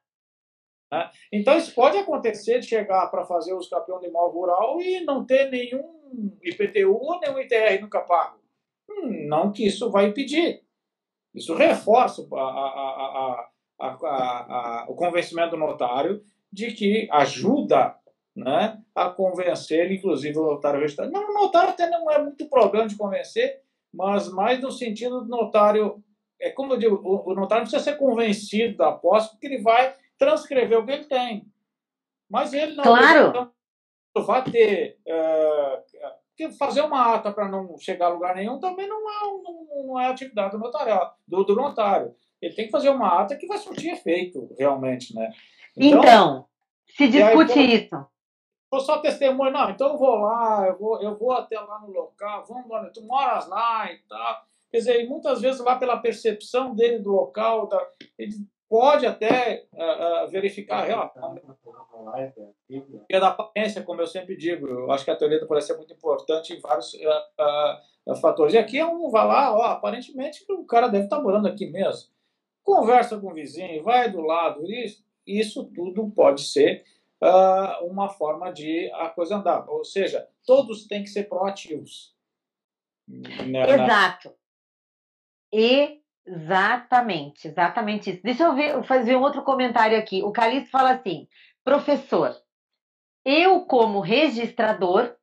Né? Então, isso pode acontecer de chegar para fazer os campeões de imóvel rural e não ter nenhum IPTU ou nenhum ITR nunca pago. Hum, não que isso vai impedir. Isso reforça a, a, a, o convencimento do notário de que ajuda né, a convencer, inclusive, o notário registrado. Não, o notário até não é muito problema de convencer, mas mais no sentido do notário. É como eu digo, o, o notário não precisa ser convencido da posse, porque ele vai transcrever o que ele tem. Mas ele não, claro. vai ter. É, fazer uma ata para não chegar a lugar nenhum também não é, não, não é atividade do, notário, do, do, notário. Ele tem que fazer uma ata que vai surtir efeito, realmente. Né? Então, então se discute aí, isso. Vou só testemunho, não, então eu vou lá, eu vou, eu vou até lá no local, vamos lá, tu moras lá e tal. Quer dizer, muitas vezes lá pela percepção dele do local, da, ele pode até uh, uh, verificar a da aparência, como eu sempre digo. Eu acho que a teoria pode ser muito importante em vários uh, fatores. E aqui é um, vai lá, ó, aparentemente o cara deve estar morando aqui mesmo. Conversa com o vizinho, vai do lado, isso, isso tudo pode ser uma forma de a coisa andar. Ou seja, todos têm que ser proativos. Né, Exato. Exatamente, exatamente isso. Deixa eu ver, fazer um outro comentário aqui. O Calixto fala assim: professor, eu, como registrador,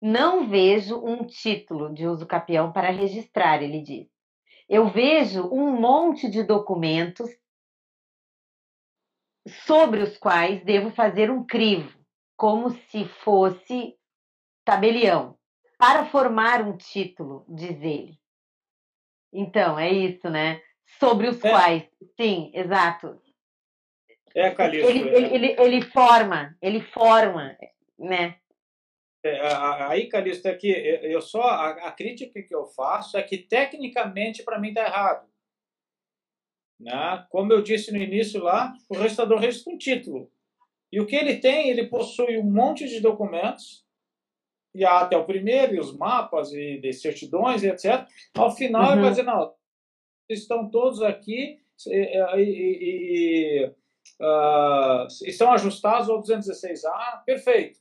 não vejo um título de uso capião para registrar, ele diz. Eu vejo um monte de documentos sobre os quais devo fazer um crivo, como se fosse tabelião, para formar um título, diz ele. Então, é isso, né? Sobre os é. quais. Sim, exato. É, Calixto. Ele, ele, ele, ele forma, ele forma, né? É, aí, Calixto, é que eu só a, a, crítica que eu faço é que tecnicamente para mim está errado. Né? Como eu disse no início lá, o registrador registra um título. E o que ele tem, ele possui um monte de documentos e até o primeiro, e os mapas, e de certidões, e etc. Ao final, uhum. ele vai dizer, não, estão todos aqui e, e, e uh, estão ajustados ao 216A, perfeito.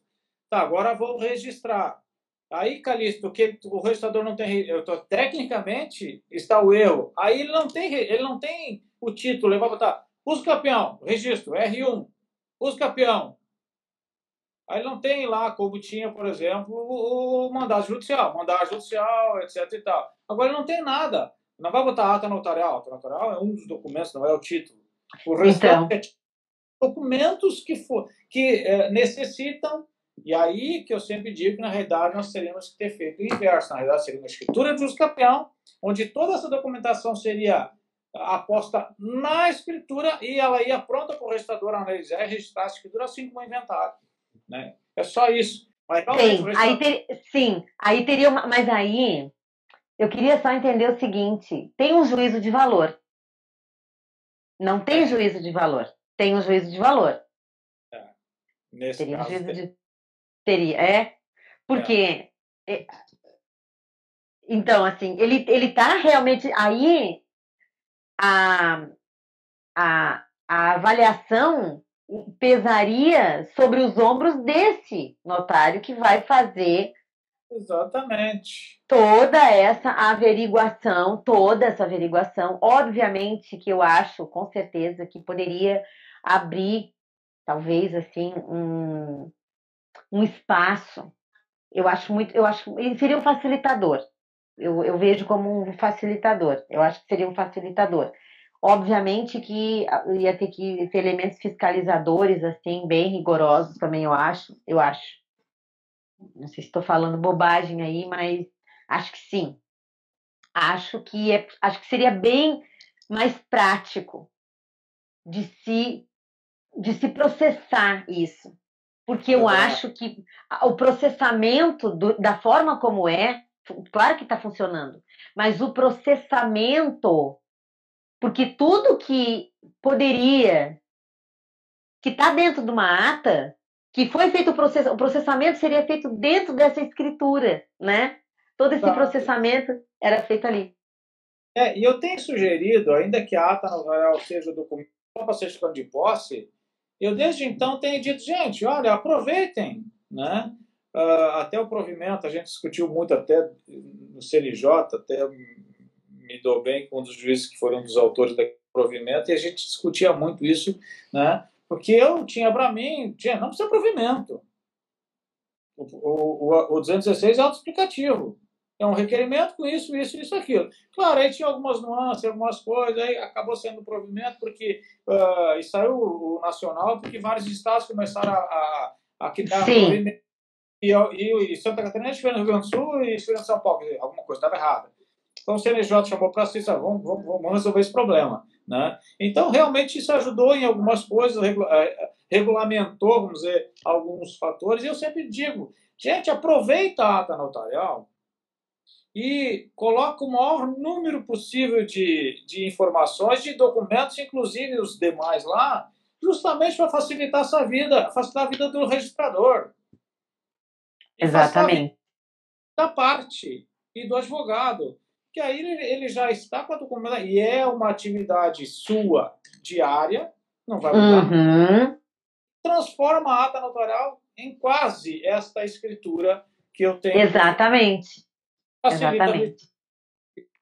Tá, agora vou registrar. Aí, Calixto, que o registrador não tem, eu tô, tecnicamente está o erro. Aí ele não tem, ele não tem o título, ele vai botar uso campeão, registro, R1, uso campeão, Aí não tem lá, como tinha, por exemplo, o mandato judicial, mandato judicial, etc e tal. Agora não tem nada. Não vai botar ata notarial. Ata notarial é um dos documentos, não é o título. O restante então. é documentos que, for, que é, necessitam, e aí que eu sempre digo que, na realidade, nós teríamos que ter feito o inverso. Na realidade, seria uma escritura de uso campeão, onde toda essa documentação seria aposta na escritura e ela ia pronta para o registrador analisar e registrar a escritura, assim como inventário. Né? É só isso. Mas, sim, aí ter, sim, aí teria uma, mas aí eu queria só entender o seguinte: tem um juízo de valor. Não tem é. juízo de valor. Tem um juízo de valor. É. Nesse teria caso, um juízo tem. de. Teria, é? Porque. É. Então, assim, ele, ele tá realmente. Aí a, a, a avaliação pesaria sobre os ombros desse notário que vai fazer Exatamente. Toda essa averiguação, toda essa averiguação, obviamente que eu acho, com certeza, que poderia abrir, talvez assim, um, um espaço. Eu acho muito, eu acho, ele seria um facilitador. Eu, eu vejo como um facilitador. Eu acho que seria um facilitador. Obviamente que ia ter que ter elementos fiscalizadores, assim, bem rigorosos também, eu acho. Eu acho. Não sei se estou falando bobagem aí, mas acho que sim. Acho que é, acho que seria bem mais prático de se de se processar isso. Porque eu acho que o processamento do, da forma como é, claro que está funcionando, mas o processamento, porque tudo que poderia, que está dentro de uma ata, que foi feito o, process, o processamento seria feito dentro dessa escritura, né? Todo esse tá. processamento era feito ali. É, e eu tenho sugerido, ainda que a ata notarial seja documento para certificado de posse, eu desde então tenho dito, gente, olha, aproveitem, né? Uh, até o provimento, a gente discutiu muito até no CNJ, até me dou bem com um dos juízes que foram um dos autores do provimento, e a gente discutia muito isso, né? Porque eu tinha para mim, tinha, não precisa provimento. O, o, o, o 216 é autoexplicativo é um requerimento com isso, isso, isso, aquilo. Claro, aí tinha algumas nuances, algumas coisas, aí acabou sendo provimento porque uh, e saiu o nacional porque vários estados começaram a, a, a quitar provimento. E, e, Santa Catarina, diferente do Rio Grande do Sul e de São Paulo, dizer, alguma coisa estava errada. Então o CNJ chamou para si, vamos, vamos, vamos resolver esse problema. Né? Então, realmente, isso ajudou em algumas coisas, eh, regulamentou, vamos dizer, alguns fatores. E eu sempre digo, gente, aproveita a ata notarial e coloca o maior número possível de, de informações, de documentos, inclusive os demais lá, justamente para facilitar a sua vida, facilitar a vida do registrador. Exatamente. Da parte e do advogado. Que aí ele, já está com a documentação, e é uma atividade sua diária, não vai mudar. Uhum. Transforma a ata notarial em quase esta escritura que eu tenho. Exatamente. Exatamente.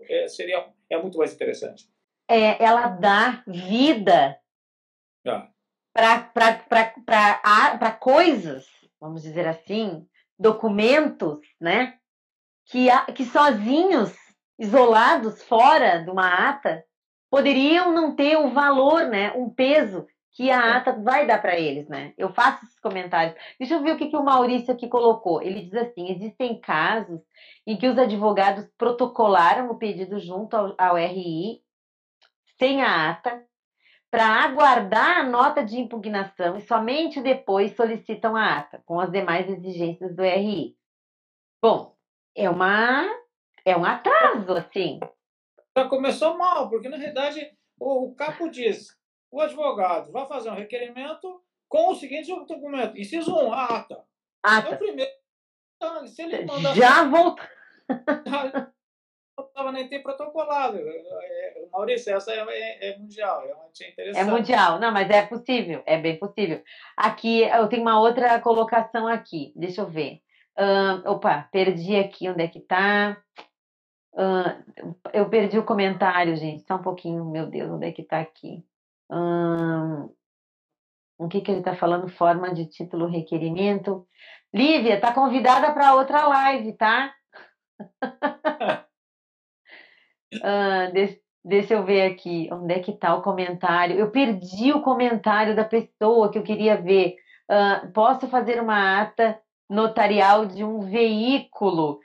É, seria, é muito mais interessante. É, ela dá vida ah. para coisas, vamos dizer assim, documentos, né? Que, que sozinhos, isolados, fora de uma ata, poderiam não ter o valor, né? Um peso que a ata vai dar para eles, né? Eu faço esses comentários. Deixa eu ver o que, que o Maurício aqui colocou. Ele diz assim: existem casos em que os advogados protocolaram o pedido junto ao, ao RI, sem a ata, para aguardar a nota de impugnação e somente depois solicitam a ata, com as demais exigências do RI. Bom, é uma é um atraso, assim. Já começou mal, porque na realidade o, o capo diz o advogado vai fazer um requerimento com o seguinte documento: inciso 1, a ata. Ata. É o primeiro. Então, se ele mandar. Já volta. Não estava nem ter protocolado. É, Maurício, essa é, é, é mundial, é interessante. É mundial, não, mas é possível, é bem possível. Aqui, eu tenho uma outra colocação aqui, deixa eu ver. Uh, opa, perdi aqui, onde é que tá? Uh, eu perdi o comentário, gente, só um pouquinho, meu Deus, onde é que tá aqui? Hum, o que, que ele está falando? Forma de título, requerimento. Lívia, está convidada para outra live, tá? ah, deixa, deixa, eu ver aqui. Onde é que está o comentário? Eu perdi o comentário da pessoa que eu queria ver. Ah, posso fazer uma ata notarial de um veículo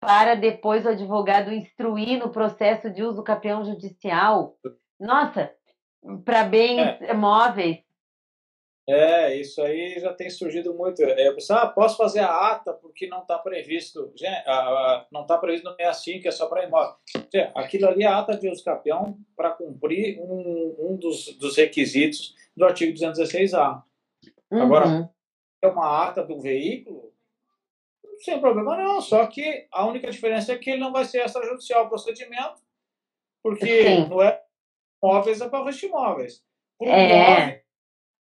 para depois o advogado instruir no processo de uso campeão judicial? Nossa, para bens é. móveis. É, isso aí já tem surgido muito. É, pessoal, ah, posso fazer a ata porque não está previsto, gente, não está previsto no 65, que é só para imóvel. Aquilo ali é a ata de uso capião para cumprir um, um dos, dos requisitos do artigo 216A. Uhum. Agora, é uma ata do veículo, sem problema não, só que a única diferença é que ele não vai ser extrajudicial o procedimento, porque Sim. não é móveis é para o resto de imóveis. Por é. imóvel,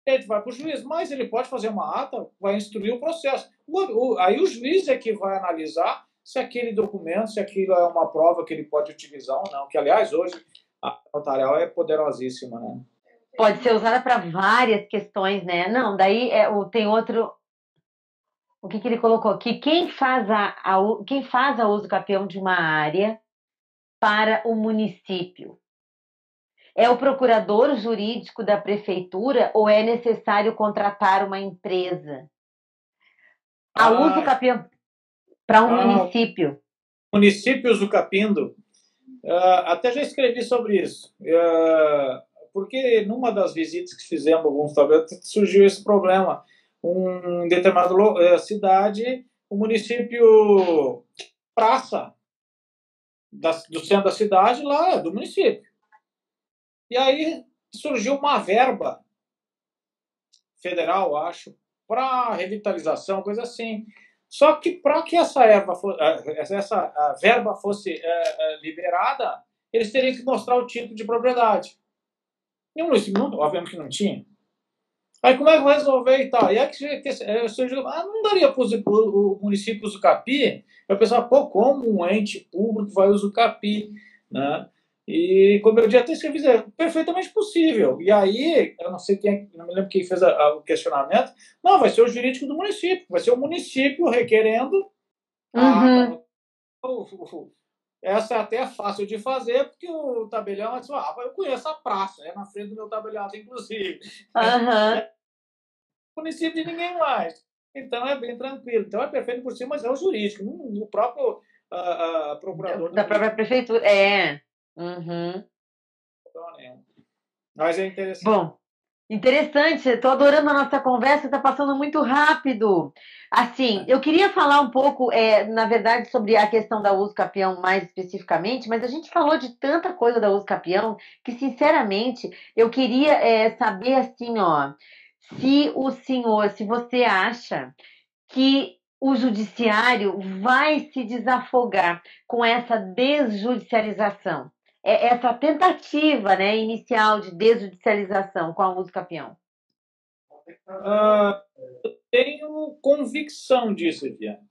ele vai para o juiz, mas ele pode fazer uma ata, vai instruir o processo. O, o, aí o juiz é que vai analisar se aquele documento, se aquilo é uma prova que ele pode utilizar ou não. Que, aliás, hoje a notarial é poderosíssima, né? Pode ser usada para várias questões, né? Não, daí é, tem outro. O que, que ele colocou aqui? Quem faz a, a, quem faz a uso capião de uma área para o município é o procurador jurídico da prefeitura ou é necessário contratar uma empresa? A ah, uso capindo para um ah, município. Municípios do Capindo. Uh, até já escrevi sobre isso. Uh, porque numa das visitas que fizemos alguns surgiu esse problema. um determinada uh, cidade, o município praça da, do centro da cidade lá do município. E aí surgiu uma verba federal, acho, para revitalização, coisa assim. Só que para que essa, erva essa verba fosse é, é, liberada, eles teriam que mostrar o tipo de propriedade. E o município, obviamente, não tinha. Aí como é que vai resolver e tal? E aí que, que ah, não daria para o município Usucapi? Eu pensava, pô, como um ente público vai Usucapi? Né? E como eu disse, até escrevi, é perfeitamente possível. E aí, eu não sei quem, não me lembro quem fez a, a, o questionamento, não, vai ser o jurídico do município, vai ser o município requerendo uhum. a, o, essa é até fácil de fazer, porque o tabelião é ah, eu conheço a praça, é na frente do meu tabelião, inclusive. Uhum. município de ninguém mais. Então é bem tranquilo. Então é perfeito por cima, mas é o jurídico, o próprio uh, uh, procurador. Da própria prefeitura, é. Uhum. Mas é interessante. Bom, Interessante, estou adorando a nossa conversa, está passando muito rápido. Assim, eu queria falar um pouco, é, na verdade, sobre a questão da uso capião mais especificamente, mas a gente falou de tanta coisa da uso capião que, sinceramente, eu queria é, saber assim, ó, se o senhor, se você acha que o judiciário vai se desafogar com essa desjudicialização é essa tentativa né, inicial de desjudicialização com a uso capião? Uh, eu tenho convicção disso, Viviane.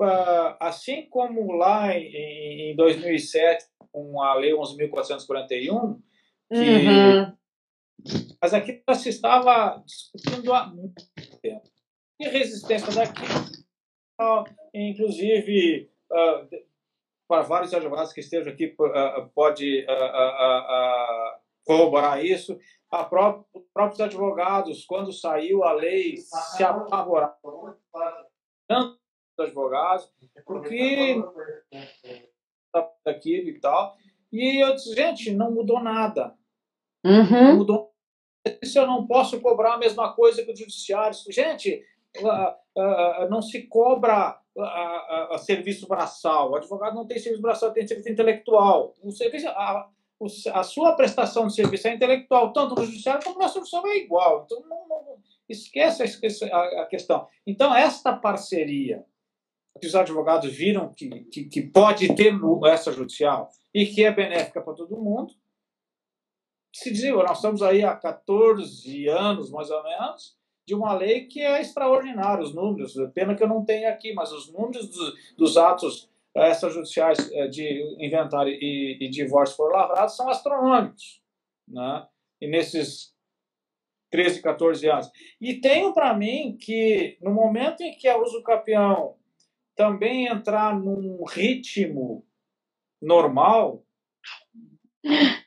Uh, assim como lá em, em 2007, com a Lei 11.441, que... Uhum. mas aqui já se estava discutindo há muito tempo. E resistência daqui, inclusive, para vários advogados que estejam aqui uh, pode uh, corroborar isso. A própria, os próprios advogados, quando saiu a lei, se apavoraram tanto os advogados, porque daquilo e tal. E eu disse, gente, não mudou nada. Uhum. Não mudou. Isso eu não posso cobrar a mesma coisa que o judiciário. Gente, não se cobra a, a, a, serviço braçal. O advogado não tem serviço braçal, tem serviço intelectual. O serviço, a, a sua prestação de serviço é intelectual, tanto no judiciário como na solução é igual. Então, não, não, esqueça, esqueça a, questão. Então, esta parceria que os advogados viram que, que, que pode ter essa judicial e que é benéfica para todo mundo, se desenvolveu. Nós estamos aí há 14 anos, mais ou menos, de uma lei que é extraordinária, os números, pena que eu não tenho aqui, mas os números do, dos atos extrajudiciais eh, de inventário e, e divórcio por lavrados são astronômicos, né? E nesses 13, 14 anos. E tenho para mim que no momento em que a uso capião também entrar num ritmo normal,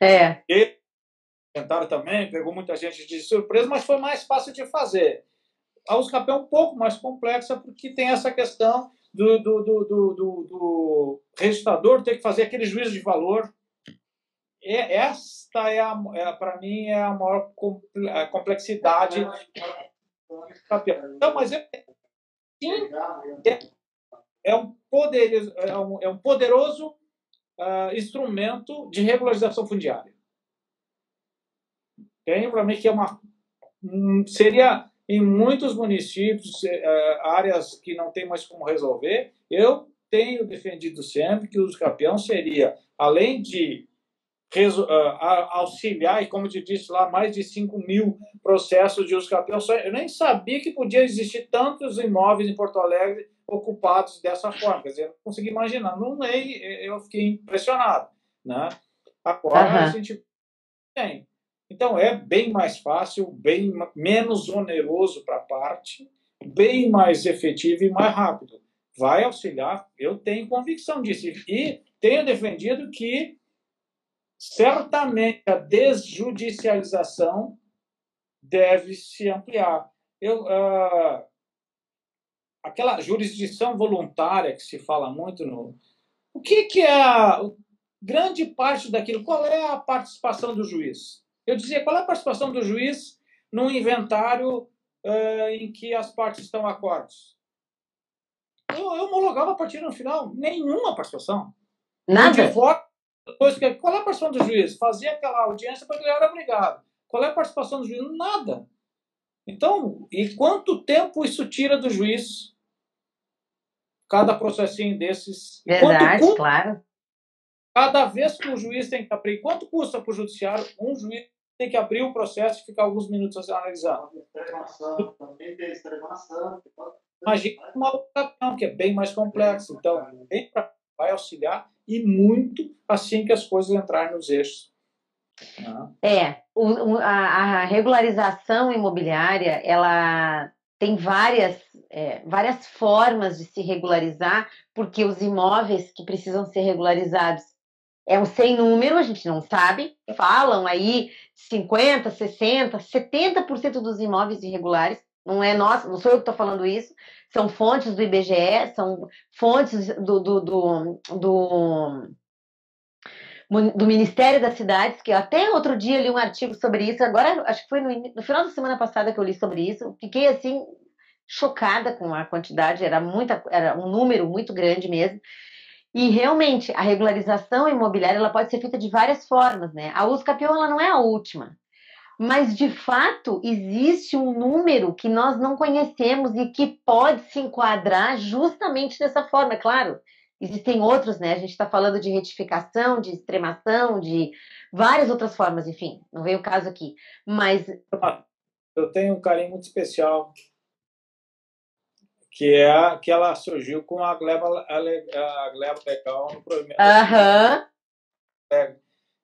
é. E, tentaram também, pegou muita gente de surpresa, mas foi mais fácil de fazer. A USCAP é um pouco mais complexa porque tem essa questão do, do, do, do, do, do registrador ter que fazer aquele juízo de valor. E esta é, a, é para mim, é a maior complexidade. Então, mas é, sim, é, é, um poder, é, um, é um poderoso uh, instrumento de regularização fundiária. Tem para mim que é uma seria em muitos municípios é, áreas que não tem mais como resolver. Eu tenho defendido sempre que o uso capião seria, além de auxiliar, e como eu te disse lá, mais de 5 mil processos de uso capião. Eu nem sabia que podia existir tantos imóveis em Porto Alegre ocupados dessa forma. Quer dizer, eu não consegui imaginar. Não leio, eu fiquei impressionado. Né? Agora uhum. a gente tem. Então é bem mais fácil, bem menos oneroso para a parte, bem mais efetivo e mais rápido. Vai auxiliar, eu tenho convicção disso. E tenho defendido que certamente a desjudicialização deve se ampliar. Eu, uh, aquela jurisdição voluntária que se fala muito no. O que, que é a grande parte daquilo? Qual é a participação do juiz? Eu dizia, qual é a participação do juiz num inventário uh, em que as partes estão acordos. Eu, eu homologava a partida no final, nenhuma participação. Nada? Depois, qual é a participação do juiz? Fazia aquela audiência porque ele era obrigado. Qual é a participação do juiz? Nada. Então, e quanto tempo isso tira do juiz? Cada processinho desses. Verdade, custa, claro. Cada vez que o juiz tem que abrir, quanto custa para o judiciário um juiz tem que abrir o processo e ficar alguns minutos analisando? Extremação, também tem extremação. Imagina uma ocasião que é bem mais complexo. Então, bem pra, vai auxiliar e muito assim que as coisas entrarem nos eixos. É, o, a, a, regularização imobiliária, ela tem várias, é, várias formas de se regularizar, porque os imóveis que precisam ser regularizados é um sem número, a gente não sabe, falam aí 50, 60, 70% dos imóveis irregulares, não é nosso, não sou eu que estou falando isso, são fontes do IBGE, são fontes do, do, do, do do Ministério das Cidades, que até outro dia li um artigo sobre isso, agora acho que foi no, no, final da semana passada que eu li sobre isso, fiquei assim chocada com a quantidade, era muita, era um número muito grande mesmo. E realmente a regularização imobiliária ela pode ser feita de várias formas, né? A Uscapião ela não é a última, mas de fato existe um número que nós não conhecemos e que pode se enquadrar justamente dessa forma, é claro. Existem outros, né? A gente está falando de retificação, de extremação, de várias outras formas, enfim, não veio o caso aqui. Mas. Eu tenho um carinho muito especial, que é que ela surgiu com a gleba, a gleba legal no. Aham. É,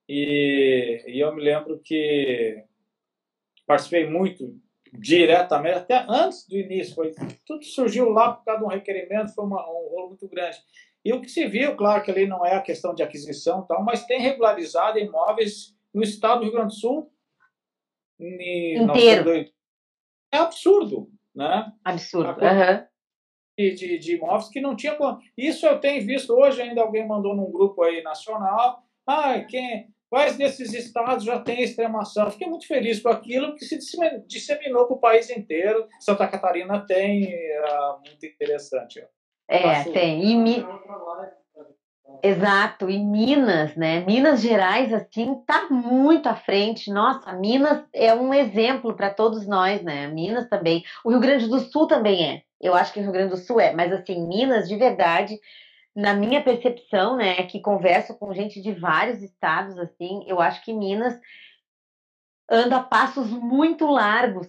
e, e eu me lembro que participei muito diretamente, até antes do início, foi, tudo surgiu lá por causa de um requerimento, foi uma, um rolo muito grande. E o que se viu, claro que ali não é a questão de aquisição, tal, mas tem regularizado imóveis no estado do Rio Grande do Sul. Inteiro. É absurdo, né? Absurdo. Uhum. De, de, imóveis que não tinha. Isso eu tenho visto hoje, ainda alguém mandou num grupo aí nacional. Ah, quem, quais desses estados já tem extremação? Fiquei muito feliz com aquilo que se disseminou para o país inteiro. Santa Catarina tem, é, muito interessante. É, tem. E Mi... Exato, e Minas, né? Minas Gerais, assim, tá muito à frente. Nossa, Minas é um exemplo para todos nós, né? Minas também. O Rio Grande do Sul também é. Eu acho que o Rio Grande do Sul é, mas assim, Minas, de verdade, na minha percepção, né, que converso com gente de vários estados, assim, eu acho que Minas anda a passos muito largos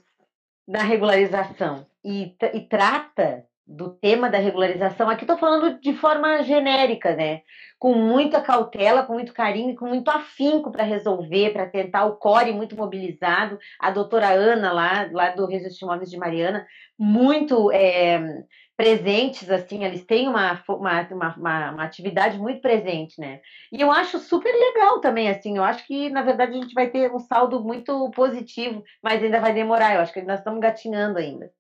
na regularização e, e trata do tema da regularização, aqui estou falando de forma genérica, né? Com muita cautela, com muito carinho e com muito afinco para resolver, para tentar o core muito mobilizado. A doutora Ana, lá, lá do Registro de Imóveis de Mariana, muito é, presentes, assim, eles têm uma, uma, uma, uma, atividade muito presente, né? E eu acho super legal também, assim, eu acho que, na verdade, a gente vai ter um saldo muito positivo, mas ainda vai demorar, eu acho que nós estamos gatinhando ainda.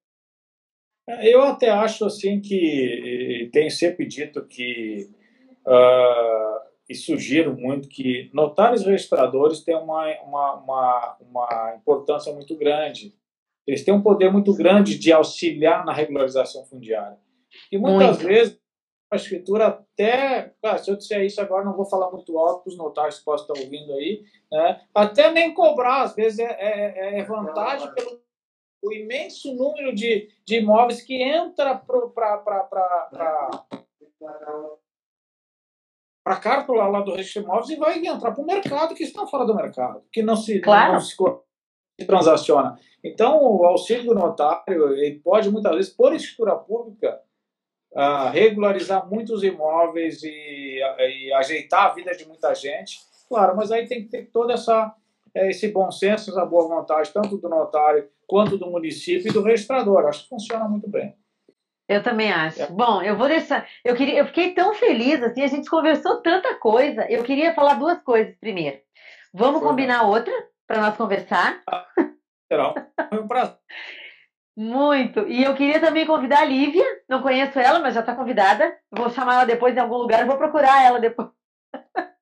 Eu até acho assim que tem sempre dito que uh, e sugiro muito que notários registradores têm uma, uma, uma, uma importância muito grande. Eles têm um poder muito grande de auxiliar na regularização fundiária. E muitas muito. vezes a escritura até, cara, se eu disser isso agora não vou falar muito alto para os notários que possam estar ouvindo aí, né? até nem cobrar, às vezes é, é, é vantagem pelo o imenso número de, de imóveis que entra para a cártula lá do registro de imóveis e vai entrar para o mercado que estão fora do mercado, que não se, claro. não se, se transaciona. Então, o auxílio do notário ele pode, muitas vezes, por escritura pública, uh, regularizar muitos imóveis e, e, ajeitar a vida de muita gente. Claro, mas aí tem que ter toda essa é, esse bom senso, essa boa vontade, tanto do notário quanto do município e do registrador. Acho que funciona muito bem. Eu também acho. É. Bom, eu vou deixar. Eu, queria, eu fiquei tão feliz, assim, a gente conversou tanta coisa. Eu queria falar duas coisas primeiro. Vamos Foi combinar bem. outra para nós conversar? Será. Foi um prazer. Muito. E eu queria também convidar a Lívia. Não conheço ela, mas já está convidada. Vou chamar ela depois em algum lugar. Vou procurar ela depois.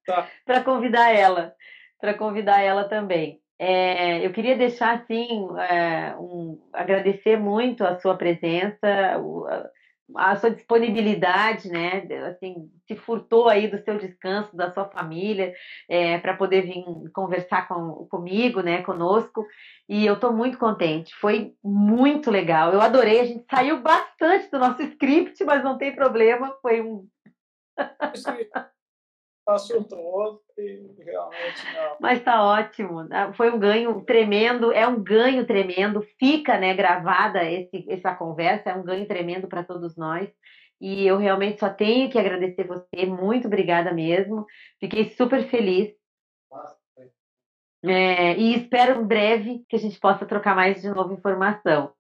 Tá. para convidar ela. Para convidar ela também. É, eu queria deixar assim, é, um, agradecer muito a sua presença, a sua disponibilidade, né? Assim, se furtou aí do seu descanso, da sua família, é, para poder vir conversar com, comigo, né? Conosco. E eu estou muito contente. Foi muito legal. Eu adorei. A gente saiu bastante do nosso script, mas não tem problema. Foi um assunto outro e realmente não. Mas está ótimo. Ah, foi um ganho tremendo, é um ganho tremendo. Fica, né, gravada esse, essa conversa, é um ganho tremendo para todos nós. E eu realmente só tenho que agradecer você. Muito obrigada mesmo. Fiquei super feliz. É, e espero em breve que a gente possa trocar mais de novo informação.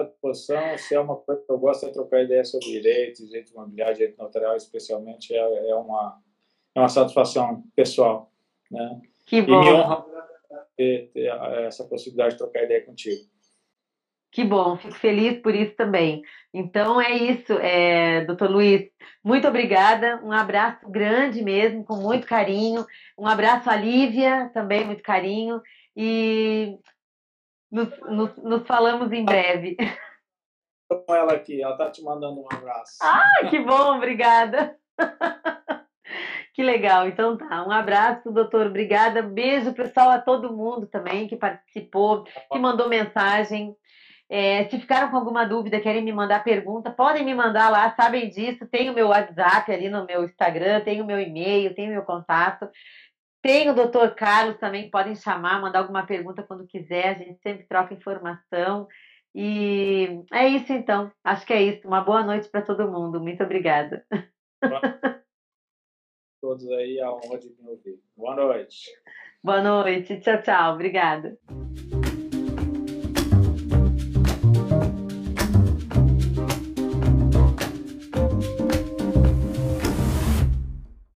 À disposição. Se é uma coisa que eu gosto de trocar ideia sobre direito, direito imobiliário, direito notarial, especialmente, é, é, uma, é uma satisfação pessoal. Né? Que bom. E me honra ter, ter essa possibilidade de trocar ideia contigo. Que bom, fico feliz por isso também. Então é isso, é, doutor Luiz. Muito obrigada, um abraço grande mesmo, com muito carinho. Um abraço à Lívia, também muito carinho. E nos, nos, nos falamos em breve. Com ela aqui, ela está te mandando um abraço. Ah, que bom, obrigada. Que legal, então tá. Um abraço, doutor. Obrigada. Beijo, pessoal, a todo mundo também que participou, que mandou mensagem. É, se ficaram com alguma dúvida, querem me mandar pergunta, podem me mandar lá, sabem disso. Tem o meu WhatsApp ali no meu Instagram, tem o meu e-mail, tem o meu contato. Tem o doutor Carlos também, podem chamar, mandar alguma pergunta quando quiser, a gente sempre troca informação. E é isso então, acho que é isso. Uma boa noite para todo mundo. Muito obrigada. Todos aí a honra de me ouvir. Boa noite. Boa noite, tchau, tchau. Obrigada.